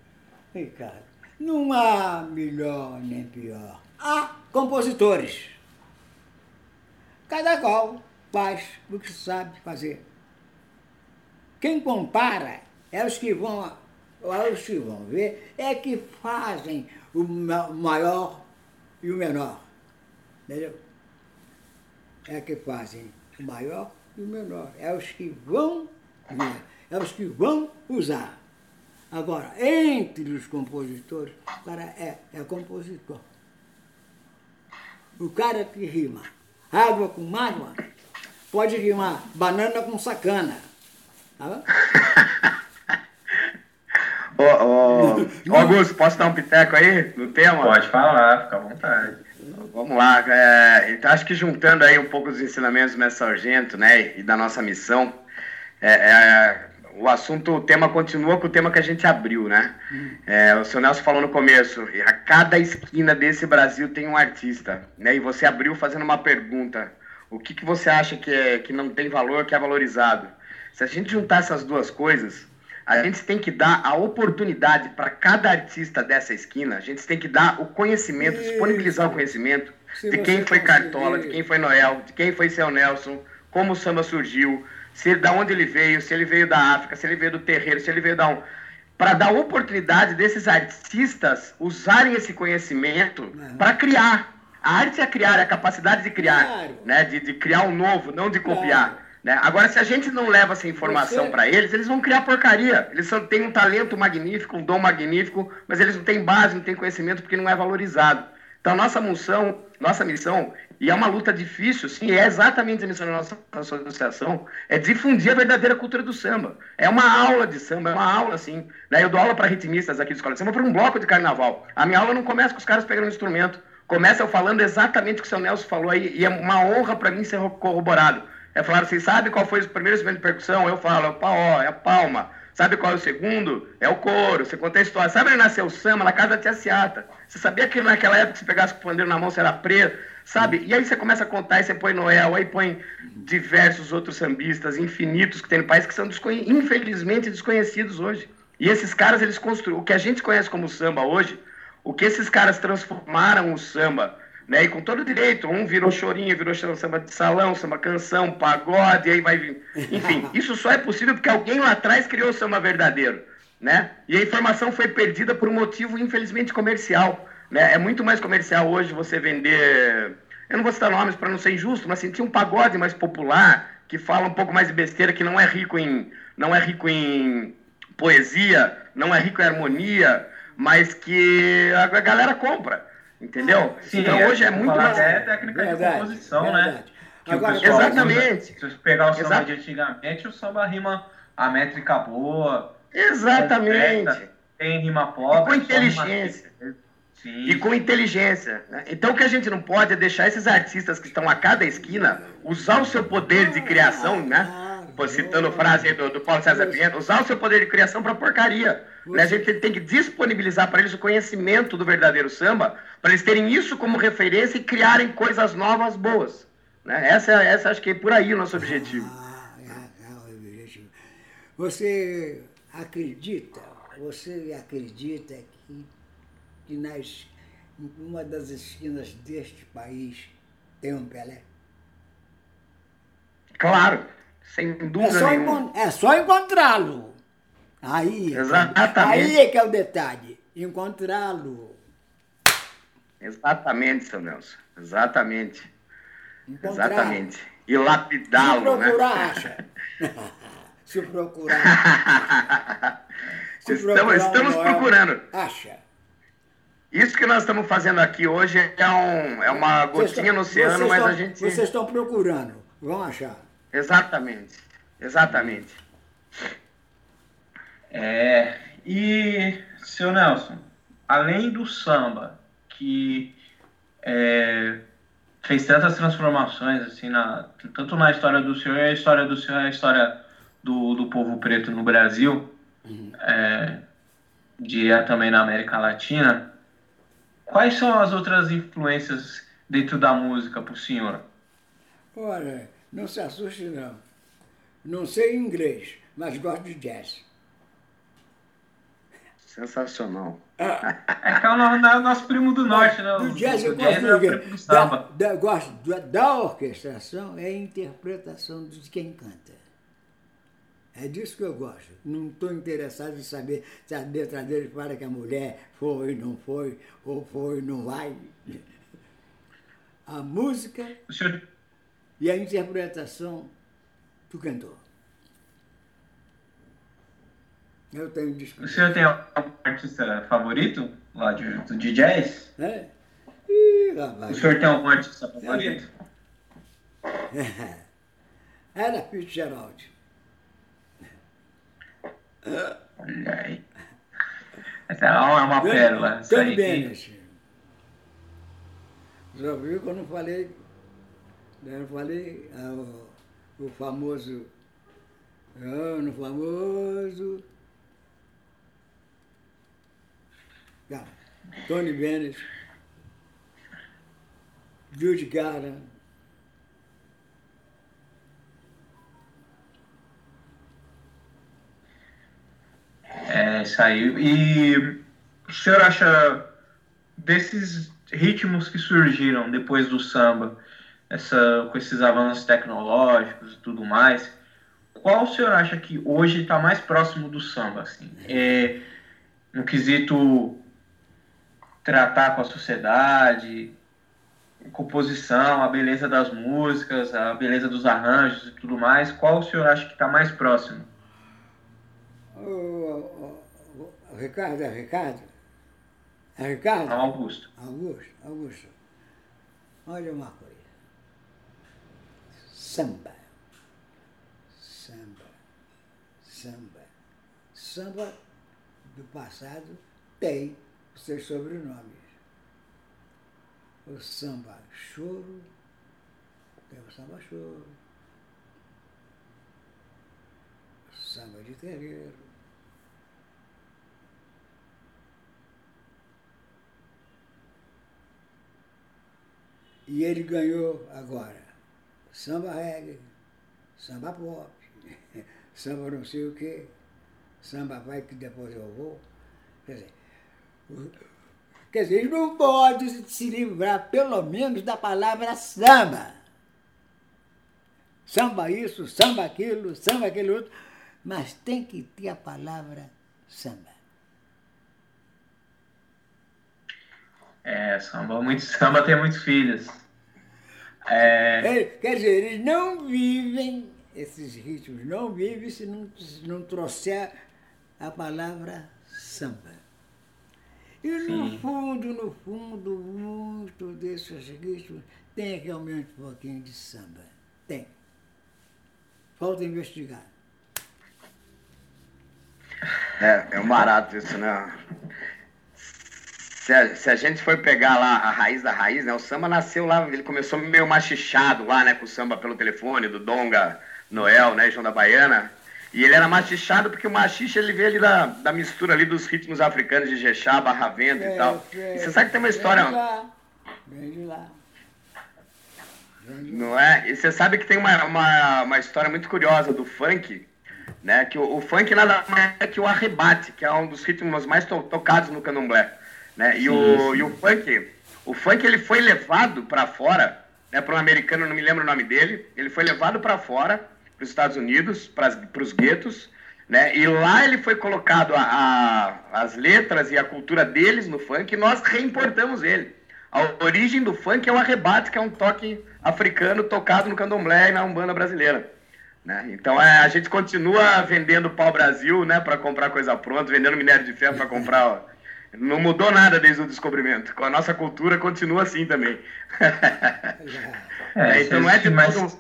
S1: Ricardo. Não há melhor nem pior. Há compositores. Cada qual faz o que sabe fazer. Quem compara é os que vão, é os que vão ver, é que fazem o maior e o menor. Entendeu? É que fazem o maior e o menor. É os que vão ver, é os que vão usar. Agora, entre os compositores, o cara é, é compositor. O cara que rima água com mágoa, pode rimar banana com sacana. Tá?
S4: Ô, ô, ô, Augusto, posso dar um piteco aí no tema?
S2: Pode falar, fica à vontade.
S4: Vamos lá. É, então, acho que juntando aí um pouco dos ensinamentos do Mestre Sargento, né, e da nossa missão, é, é, o assunto, o tema continua com o tema que a gente abriu, né? É, o seu Nelson falou no começo, a cada esquina desse Brasil tem um artista, né? E você abriu fazendo uma pergunta, o que, que você acha que, é, que não tem valor, que é valorizado? Se a gente juntar essas duas coisas, a gente tem que dar a oportunidade para cada artista dessa esquina, a gente tem que dar o conhecimento,
S1: Isso.
S4: disponibilizar o conhecimento
S1: Se
S4: de quem foi Cartola, de quem foi Noel, de quem foi seu Nelson, como o samba surgiu, se da onde ele veio, se ele veio da África, se ele veio do terreiro, se ele veio da um, para dar oportunidade desses artistas usarem esse conhecimento
S1: Uhum.
S4: para criar. A arte é criar, é a capacidade de criar,
S1: Claro.
S4: né? De, de criar um novo, não de
S1: Claro.
S4: copiar. Né? Agora, se a gente não leva essa informação
S1: Você-
S4: para eles, eles vão criar porcaria. Eles só têm um talento magnífico, um dom magnífico, mas eles não têm base, não têm conhecimento porque não é valorizado. Então, nossa missão, nossa missão, e é uma luta difícil, sim, é exatamente a missão da nossa associação, é difundir a verdadeira cultura do samba. É uma aula de samba, é uma aula, assim. Né? Eu dou aula para ritmistas aqui de escola de samba para um bloco de carnaval. A minha aula não começa com os caras pegando um instrumento, começa eu falando exatamente o que o seu Nelson falou aí, e é uma honra para mim ser corroborado. É falar, vocês sabem qual foi o primeiro instrumento de percussão? Eu falo, é o pau, é a palma. Sabe qual é o segundo? É o couro. Você conta a história. Sabe onde nasceu o samba? Na casa da tia Ciata. Você sabia que naquela época, se pegasse o pandeiro na mão, você era preso? Sabe? E aí você começa a contar, e você põe Noel, aí põe diversos outros sambistas infinitos que tem no país que são infelizmente desconhecidos hoje. E esses caras, eles construíram. O que a gente conhece como samba hoje, o que esses caras transformaram o samba né? E com todo direito, um virou chorinho, virou samba de salão, samba canção, pagode, aí vai vir. Enfim, isso só é possível porque alguém lá atrás criou o samba verdadeiro, né? E a informação foi perdida por um motivo, infelizmente, comercial, né? É muito mais comercial hoje você vender... Eu não vou citar nomes para não ser injusto, mas assim, tinha um pagode mais popular, que fala um pouco mais de besteira, que não é rico em, não é rico em poesia, não é rico em harmonia, mas que a galera compra. Entendeu?
S2: Sim, então hoje é muito mais. É técnica verdade, de composição, né? verdade. né? Agora, exatamente. se você pegar o samba Exato. de antigamente, o samba rima a métrica boa.
S4: Exatamente.
S2: Completa, tem rima pobre.
S4: E com inteligência. Sim. E com inteligência. Né? Então o que a gente não pode é deixar esses artistas que estão a cada esquina usar o seu poder de criação, né? Citando frase do, do Paulo César Pinheiro, usar o seu poder de criação para porcaria. Né? A gente tem que disponibilizar para eles o conhecimento do verdadeiro samba, para eles terem isso como referência e criarem coisas novas boas. Né? Essa, essa acho que é por aí o nosso objetivo. Ah, é, é
S1: objetivo. Você acredita, você acredita que, que nas, em uma das esquinas deste país tem um Pelé?
S4: Claro. Sem dúvida é só nenhuma.
S1: É só encontrá-lo. Aí, Exatamente. aí é que é o detalhe. Encontrá-lo.
S4: Exatamente, seu Nelson. Exatamente. Exatamente. E lapidá-lo,
S1: né? Se procurar, acha. Se procurar.
S4: Se estamos, procurar estamos procurando.
S1: Acha.
S4: Isso que nós estamos fazendo aqui hoje é, um, é uma gotinha no oceano, mas
S1: estão,
S4: a gente.
S1: Vocês estão procurando. Vão achar.
S4: Exatamente, exatamente.
S2: É, e, seu Nelson, além do samba, que é, fez tantas transformações, assim, na, tanto na história do senhor, a história do senhor, a história do, do povo preto no Brasil, uhum. é, de também na América Latina, quais são as outras influências dentro da música para o senhor?
S1: Olha, não se assuste, não. Não sei inglês, mas gosto de jazz.
S4: Sensacional.
S2: Ah, é que é o nosso primo do norte, né?
S1: Do jazz eu gosto do, da, da, gosto da, da orquestração, é a interpretação de quem canta. É disso que eu gosto. Não estou interessado em saber se a letra dele para que a mulher foi, não foi, ou foi, não vai. A música.
S2: O senhor
S1: e a interpretação do cantor. Eu tenho
S2: disco. O senhor tem algum artista favorito lá de, de jazz?
S1: É. Ih, rapaz.
S2: O senhor tem algum artista favorito?
S1: É. Era Fitzgerald.
S2: Olha aí. Essa é uma, uma pérola.
S1: Bennett. Já viu que eu não falei eu falei, ah, o, o famoso, ano famoso, ah, Tony Bennett, Judy Garland,
S2: É, isso aí. E o senhor acha desses ritmos que surgiram depois do samba, essa, com esses avanços tecnológicos e tudo mais, qual o senhor acha que hoje está mais próximo do samba? Assim? É, no quesito tratar com a sociedade, composição, a beleza das músicas, a beleza dos arranjos e tudo mais, qual o senhor acha que está mais próximo?
S1: O, o, o, Ricardo, é Ricardo? É Ricardo?
S2: Augusto.
S1: Augusto, Augusto. Olha uma coisa samba. Samba. Samba. Samba do passado tem os seus sobrenomes. O samba choro, tem o samba choro. O samba de terreiro. E ele ganhou agora samba reggae, samba pop, samba não sei o quê, samba vai que depois eu vou. Quer dizer, quer dizer, não pode se livrar, pelo menos, da palavra samba. Samba isso, samba aquilo, samba aquele outro, mas tem que ter a palavra samba.
S2: É, samba, muito, samba tem muitos filhos. É,
S1: quer dizer, eles não vivem, esses ritmos não vivem se não, se não trouxer a palavra samba. E no
S2: Sim.
S1: fundo, no fundo, muito desses ritmos tem realmente um pouquinho de samba. Tem. Falta investigar.
S4: É, é um barato isso, né? Se a, se a gente for pegar lá a raiz da raiz, né? O samba nasceu lá, ele começou meio machichado lá, né? Com o samba pelo telefone, do Donga, Noel, né? João da Baiana. E ele era machichado porque o machixe ele veio ali da, da mistura ali dos ritmos africanos de Jexá, Barra Vento e tal.
S1: É,
S4: E você sabe que tem uma história...
S1: Vem de lá. Vem de lá.
S4: Não é? E você sabe que tem uma, uma, uma história muito curiosa do funk, né? Que o, o funk nada mais é que o arrebate, que é um dos ritmos mais to- tocados no candomblé, né? E, o, e o funk, o funk ele foi levado para fora, né? Para um americano, não me lembro o nome dele, ele foi levado para fora, para os Estados Unidos, para os guetos, né? E lá ele foi colocado a, a- as letras e a cultura deles no funk, e nós reimportamos ele. A origem do funk é o arrebate, que é um toque africano tocado no candomblé e na umbanda brasileira. Né? Então é, a gente continua vendendo pau Brasil, né, para comprar coisa pronta, vendendo minério de ferro para comprar. Não mudou nada desde o descobrimento. Com a nossa cultura continua assim também.
S2: é,
S4: É, então não é de todo,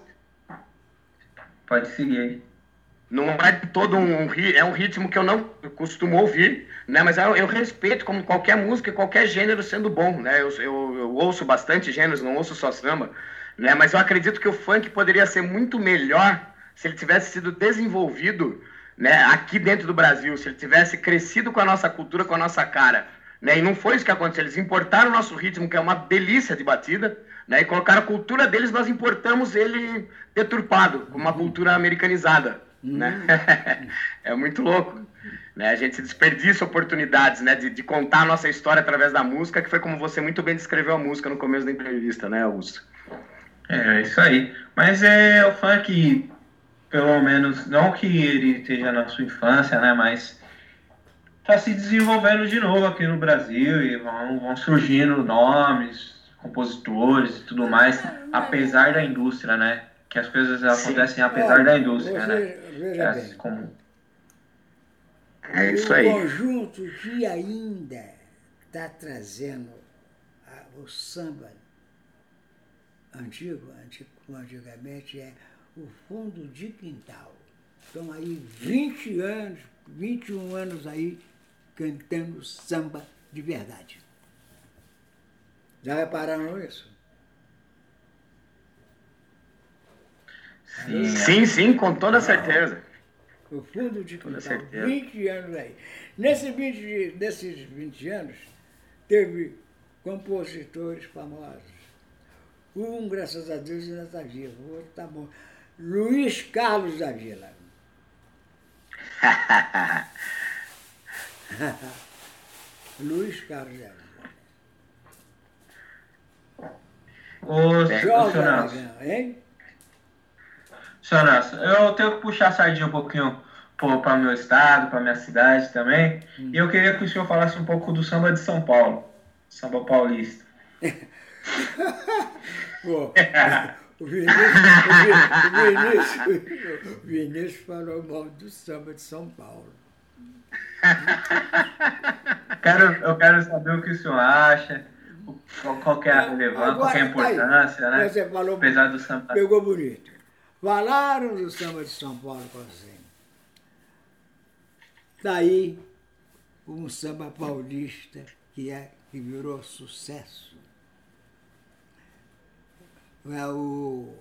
S2: Pode seguir aí.
S4: não é de todo um, é um ritmo que eu não costumo ouvir, né? Mas eu, eu respeito como qualquer música, qualquer gênero sendo bom, né? Eu, eu, eu ouço bastante gêneros, não ouço só samba, né? Mas eu acredito que o funk poderia ser muito melhor se ele tivesse sido desenvolvido, né? Aqui dentro do Brasil, se ele tivesse crescido com a nossa cultura, com a nossa cara, né? E não foi isso que aconteceu. Eles importaram o nosso ritmo, que é uma delícia de batida, né? E colocaram a cultura deles, nós importamos ele deturpado, com uma cultura americanizada, né? é muito louco. Né? A gente desperdiça oportunidades, né? De, de contar a nossa história através da música, que foi como você muito bem descreveu a música no começo da entrevista, né, Augusto?
S2: É, isso aí. Mas é o funk, pelo menos, não que ele esteja na sua infância, né? Mas tá se desenvolvendo de novo aqui no Brasil e vão, vão surgindo nomes, compositores e tudo mais, apesar da indústria, né? Que as coisas acontecem apesar
S1: Olha,
S2: da indústria, né?
S1: Veja
S2: É,
S1: bem.
S2: como...
S4: É isso
S1: o
S4: aí.
S1: conjunto que ainda está trazendo a- o samba antigo, antigo, antigamente, é o fundo de quintal. Estão aí 20 anos, 21 anos aí cantando samba de verdade. Já repararam isso?
S2: Sim,
S4: Sim, sim, com toda certeza.
S1: O fundo de quintal,
S4: certeza.
S1: 20 anos aí. Nesse 20, nesses 20 anos, teve compositores famosos. Um, graças a Deus, ainda está vivo, o outro está bom. Luiz Carlos da Vila. Luiz Carlos da Vila.
S2: Ô,
S1: Jorge
S2: seu Nelson,
S1: hein?
S2: seu Nelson, eu tenho que puxar a sardinha um pouquinho para meu estado, para minha cidade também. E eu queria que o senhor falasse um pouco do samba de São Paulo, samba paulista.
S1: Pô, o Vinícius, o Vinícius, o Vinícius falou mal do samba de São Paulo.
S2: Quero, eu quero saber o que o senhor acha, qual, é a relevância, qual é a
S1: tá
S2: importância, né?
S1: Você falou,
S2: Apesar do samba.
S1: pegou bonito. Falaram do samba de São Paulo com você. Daí, um samba paulista que, é, que virou sucesso. O.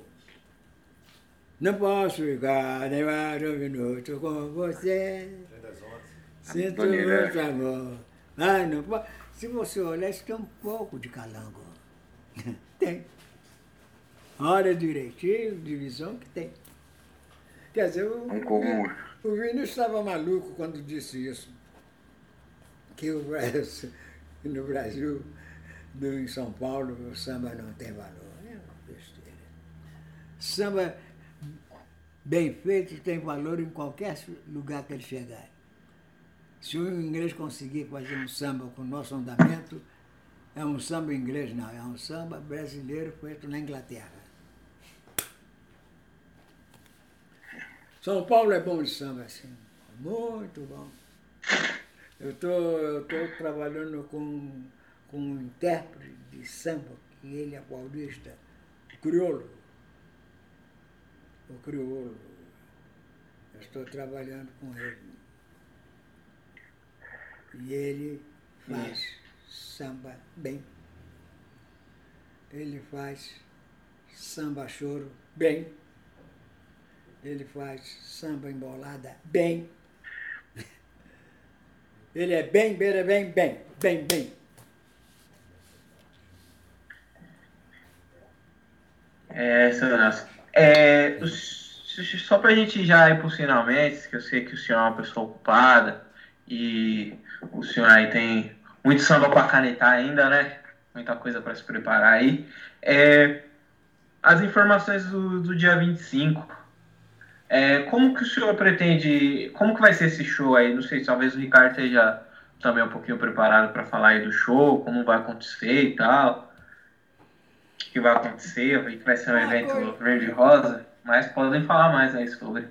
S1: Não posso ficar nem mais um minuto com você. Sinto
S4: Bonito,
S1: muito amor. Ai, não pode. Se você olhar, isso tem um pouco de calango. Tem. Olha direitinho, divisão que tem. Quer dizer, o,
S4: com-
S1: o Vinícius estava maluco quando disse isso. Que o Brasil, no Brasil, no, em São Paulo, o samba não tem valor. Samba bem feito tem valor em qualquer lugar que ele chegar. Se o inglês conseguir fazer um samba com o nosso andamento, é um samba inglês, não, é um samba brasileiro feito na Inglaterra. São Paulo é bom de samba, assim. Muito bom. Eu tô, tô trabalhando com, com um intérprete de samba, que ele é paulista, crioulo. O crioulo. Eu estou trabalhando com ele. E ele faz samba bem. Ele faz samba choro bem. Ele faz samba embolada bem. Ele é bem, beira bem, bem, bem, bem.
S2: É, seu Nelson. É, só pra gente já ir pros finalmente, que eu sei que o senhor é uma pessoa ocupada e o senhor aí tem muito samba pra canetar ainda, né? Muita coisa pra se preparar aí. É, as informações do, do dia 25. É, como que o senhor pretende. Como que vai ser esse show aí? Não sei, talvez o Ricardo esteja também um pouquinho preparado para falar aí do show, como vai acontecer e tal. Que, vai acontecer? Que vai ser um evento
S1: coisa-
S2: verde e rosa, mas podem falar mais aí sobre.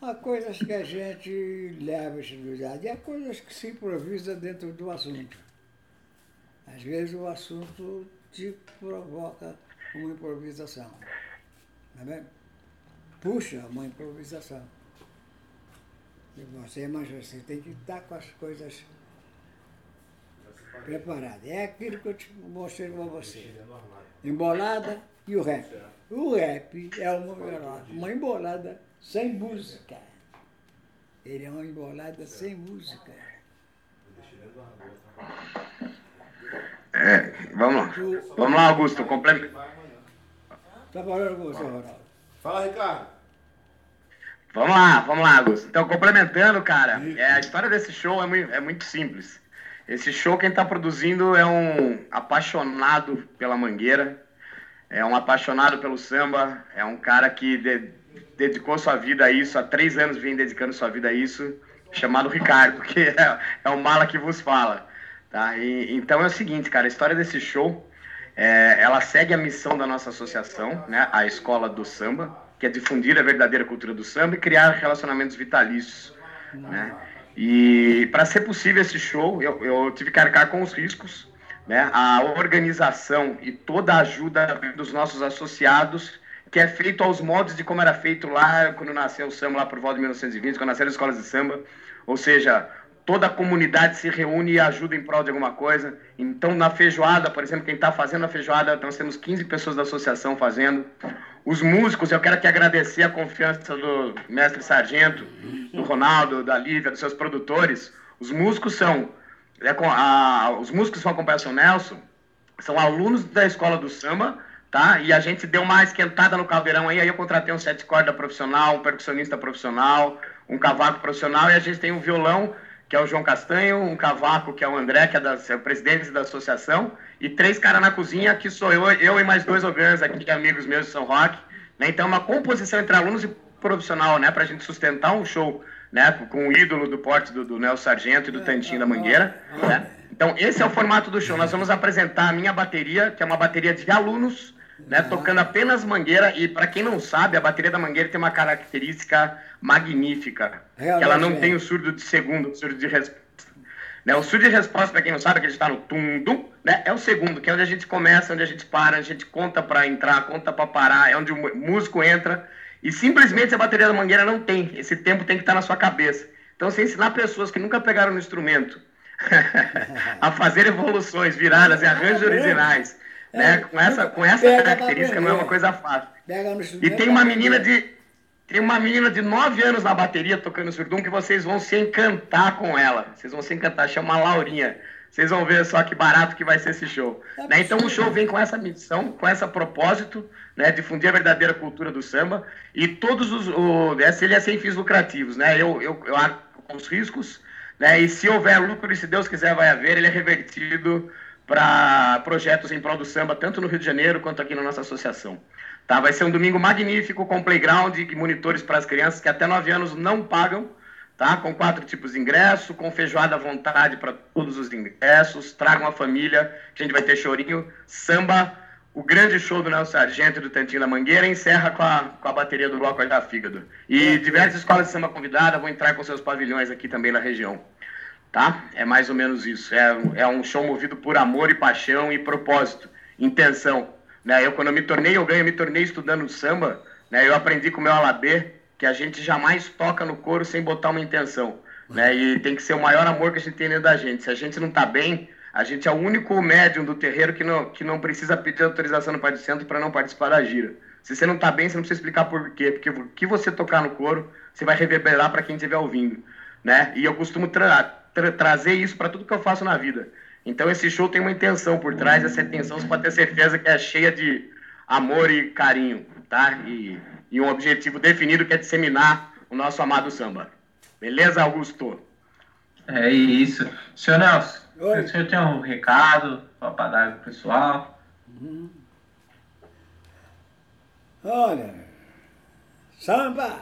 S1: Há coisas que a gente leva exclusividade e há coisas que se improvisa dentro do assunto. Às vezes o assunto te provoca uma improvisação. Tá? Puxa uma improvisação. E você, mas você tem que estar com as coisas preparadas. É aquilo que eu te mostrei para você. Embolada e o rap. O rap é uma embolada, uma embolada sem música. Ele é uma embolada sem música.
S4: É, vamos lá. Vamos lá, Augusto. Comple...
S1: Tá falando com você, Ronaldo?
S5: Fala, Ricardo.
S4: Vamos lá, vamos lá, Augusto. Então, complementando, cara, é, a história desse show é muito, é muito simples. Esse show, quem está produzindo é um apaixonado pela mangueira, é um apaixonado pelo samba, é um cara que de- dedicou sua vida a isso, há três anos vem dedicando sua vida a isso, chamado Ricardo, que é, é o mala que vos fala. Tá? E- então é o seguinte, cara, a história desse show, é, ela segue a missão da nossa associação, né, a Escola do Samba, que é difundir a verdadeira cultura do samba e criar relacionamentos vitalícios. Né? E para ser possível esse show, eu, eu tive que arcar com os riscos, né? a organização e toda a ajuda dos nossos associados, que é feito aos moldes de como era feito lá quando nasceu o samba, lá por volta de 1920, quando nasceram as escolas de samba. Ou seja, toda a comunidade se reúne e ajuda em prol de alguma coisa. Então, na feijoada, por exemplo, quem está fazendo a feijoada, nós temos 15 pessoas da associação fazendo. Os músicos, eu quero aqui agradecer a confiança do mestre Sargento, do Ronaldo, da Lívia, dos seus produtores. Os músicos são. é a- os músicos que vão acompanhar o seu Nelson são alunos da escola do samba, tá? E a gente deu uma esquentada no caldeirão aí, aí eu contratei um sete corda profissional, um percussionista profissional, um cavaco profissional e a gente tem um violão, que é o João Castanho, um cavaco, que é o André, que é, é o presidente da associação, e três caras na cozinha, que sou eu, eu e mais dois ogãs aqui, amigos meus de São Roque, né? Então, uma composição entre alunos e profissional, né? Pra gente sustentar um show, né? Com o ídolo do porte do, do Sargento e do Tantinho da Mangueira, né? Então, esse é o formato do show. Nós vamos apresentar a minha bateria, que é uma bateria de alunos, né, tocando apenas mangueira. E para quem não sabe, a bateria da mangueira tem uma característica magnífica. que ela não
S1: Realmente é.
S4: tem o surdo de segundo, o surdo de resposta. Né, o surdo de resposta, para quem não sabe, que ele está no tum-dum, né, é o segundo, que é onde a gente começa, onde a gente para, a gente conta para entrar, conta para parar, é onde o músico entra. E simplesmente a bateria da mangueira não tem. Esse tempo tem que estar na sua cabeça. Então, você ensinar pessoas que nunca pegaram no instrumento a fazer evoluções, viradas e arranjos originais, né? Com essa, com essa característica não é uma coisa fácil. E tem uma
S1: aprende.
S4: menina de tem uma menina de 9 anos na bateria tocando surdum que vocês vão se encantar com ela. Vocês vão se encantar, chama Laurinha. Vocês vão ver só que barato que vai ser esse show. É né? Então o show vem com essa missão, com esse propósito, né? Difundir a verdadeira cultura do samba. E todos os. O, ele é sem fins lucrativos, né? Eu, eu, eu com os riscos, né? E se houver lucro, e se Deus quiser vai haver, ele é revertido para projetos em prol do samba, tanto no Rio de Janeiro quanto aqui na nossa associação. Tá? Vai ser um domingo magnífico com playground e monitores para as crianças que até 9 anos não pagam tá? Com quatro tipos de ingresso, com feijoada à vontade para todos os ingressos. Tragam a família, a gente vai ter chorinho, samba, o grande show do Nelson Sargento e do Tantinho da Mangueira encerra com a, com a bateria do bloco da Fígado. E diversas escolas de samba convidadas vão entrar com seus pavilhões aqui também na região. Tá? É mais ou menos isso. É, é um show movido por amor e paixão e propósito, intenção. Né? Eu, quando eu me tornei, eu ganho, eu me tornei estudando samba, né? eu aprendi com o meu alabê, que a gente jamais toca no couro sem botar uma intenção. Né? E tem que ser o maior amor que a gente tem dentro da gente. Se a gente não está bem, a gente é o único médium do terreiro que não, que não precisa pedir autorização no Pai do Centro para não participar da gira. Se você não está bem, você não precisa explicar por quê. Porque o que você tocar no couro, você vai reverberar para quem estiver ouvindo. Né? E eu costumo tra trazer isso para tudo que eu faço na vida. Então esse show tem uma intenção por trás, essa intenção você pode ter certeza que é cheia de amor e carinho, tá? E e um objetivo definido que é disseminar o nosso amado samba. Beleza, Augusto?
S2: É isso. Senhor Nelson, Oi. o senhor tem um recado para dar para o pessoal? Uhum.
S1: Olha, samba!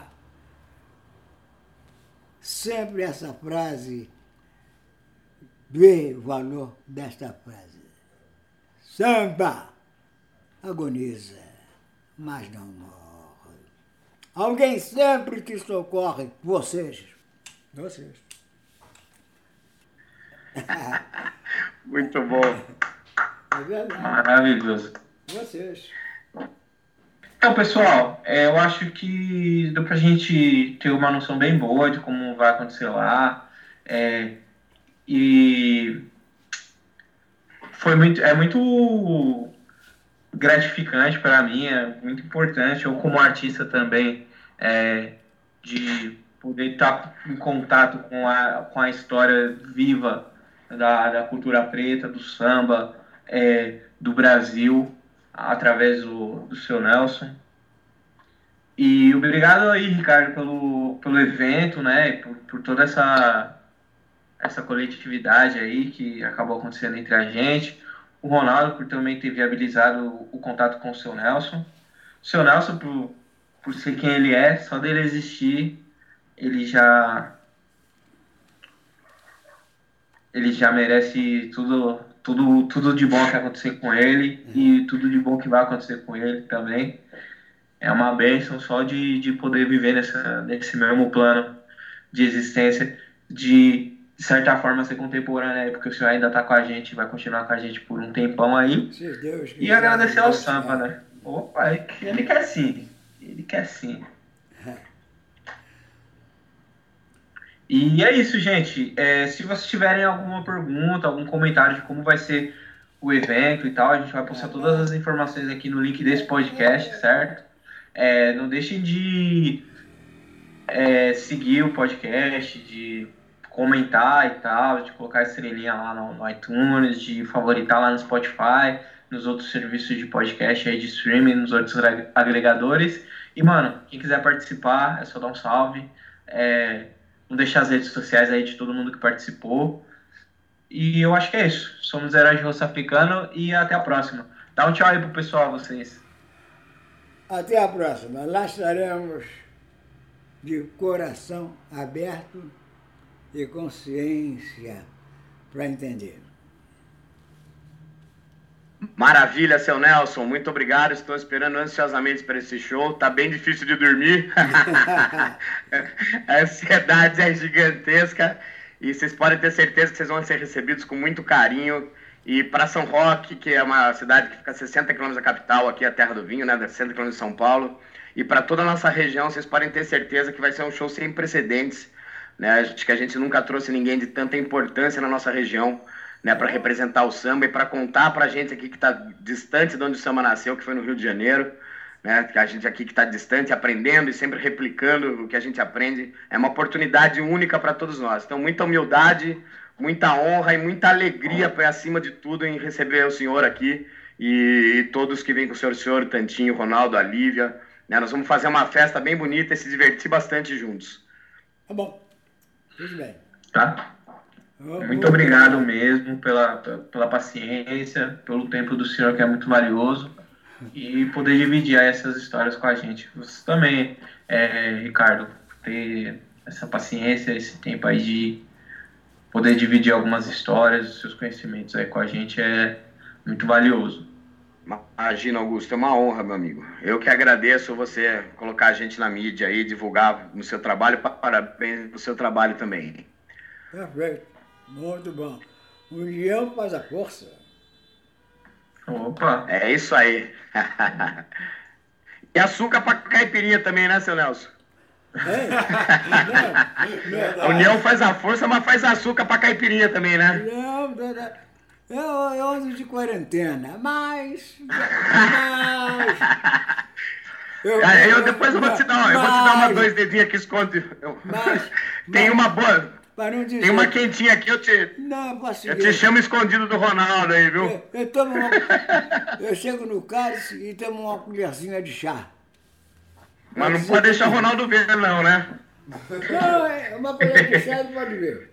S1: Sempre essa frase, vê o valor desta frase. Samba agoniza, mas não morre. Alguém sempre te socorre. Vocês. Vocês.
S4: Muito bom.
S1: É verdade.
S2: Maravilhoso.
S1: Vocês.
S2: Então, pessoal, é, eu acho que deu pra gente ter uma noção bem boa de como vai acontecer lá. É, e foi muito, é muito gratificante para mim, é muito importante, eu como artista também, é, de poder estar em contato com a, com a história viva da, da cultura preta, do samba, é, do Brasil, através do, do seu Nelson. E obrigado aí, Ricardo, pelo, pelo evento, né, por, por toda essa, essa coletividade aí que acabou acontecendo entre a gente o Ronaldo por também ter viabilizado o contato com o seu Nelson. O seu Nelson, por, por ser quem ele é, só dele existir, ele já. Ele já merece tudo, tudo, tudo de bom que acontecer com ele e tudo de bom que vai acontecer com ele também. É uma bênção só de, de poder viver nessa, nesse mesmo plano de existência, de de certa forma, ser contemporânea porque o senhor ainda está com a gente, vai continuar com a gente por um tempão aí.
S1: Deus
S2: e agradecer ao Sampa, né? Opa, ele quer sim. Ele quer sim. E é isso, gente. É, se vocês tiverem alguma pergunta, algum comentário de como vai ser o evento e tal, a gente vai postar todas as informações aqui no link desse podcast, certo? É, não deixem de é, seguir o podcast, de comentar e tal, de colocar estrelinha lá no, no, iTunes, de favoritar lá no Spotify, nos outros serviços de podcast aí de streaming, nos outros agregadores. E, mano, quem quiser participar, é só dar um salve. É, deixar as redes sociais aí de todo mundo que participou. E eu acho que é isso. Somos Heróis de Roça e até a próxima. Dá um tchau aí pro pessoal, vocês.
S1: Até a próxima. Lá estaremos de coração aberto e consciência para entender.
S4: Maravilha, seu Nelson. Muito obrigado. Estou esperando ansiosamente para esse show. Tá bem difícil de dormir. a ansiedade é gigantesca. E vocês podem ter certeza que vocês vão ser recebidos com muito carinho. E para São Roque, que é uma cidade que fica a 60 km da capital, aqui a terra do vinho, né? 60 km de São Paulo. E para toda a nossa região, vocês podem ter certeza que vai ser um show sem precedentes né? Acho que a gente nunca trouxe ninguém de tanta importância na nossa região, né, para representar o samba e para contar para a gente aqui que está distante de onde o samba nasceu, que foi no Rio de Janeiro, né, a gente aqui que está distante, aprendendo e sempre replicando o que a gente aprende, é uma oportunidade única para todos nós. Então, muita humildade, muita honra e muita alegria, foi acima de tudo, em receber o senhor aqui e, e todos que vêm com o senhor, o senhor Tantinho, Ronaldo, a Lívia. Né? Nós vamos fazer uma festa bem bonita e se divertir bastante juntos.
S1: Tá bom. Tudo bem.
S2: Tá? Muito obrigado mesmo pela, pela paciência, pelo tempo do senhor que é muito valioso e poder dividir essas histórias com a gente. Você também, é, Ricardo, ter essa paciência, esse tempo aí de poder dividir algumas histórias, os seus conhecimentos aí com a gente é muito valioso.
S4: Imagina, Augusto, é uma honra, meu amigo. Eu que agradeço você colocar a gente na mídia aí, divulgar no seu trabalho. Parabéns pelo seu trabalho também.
S1: Perfeito. Muito bom. União faz a força.
S2: Opa!
S4: É isso aí. e açúcar para caipirinha também, né, seu Nelson?
S1: É? Não, não,
S4: A união faz a força, mas faz açúcar para caipirinha também, né?
S1: não, não, não. Eu, eu ando de quarentena, mas. Mas.
S4: Ah, eu depois eu vou te dar, eu vou te dar uma dois dedinhos aqui esconde. Eu-
S1: Mas-
S4: Tem
S1: mas-
S4: uma boa,
S1: dizer.
S4: tem uma quentinha aqui, eu te,
S1: Não, posso
S4: eu te chamo escondido do Ronaldo aí, viu?
S1: Eu, eu tomo uma, eu chego no cálice e tomo uma colherzinha de chá.
S4: Mas não pode deixar o Ronaldo ver, não, né?
S1: Não, é uma colher de chá não pode ver.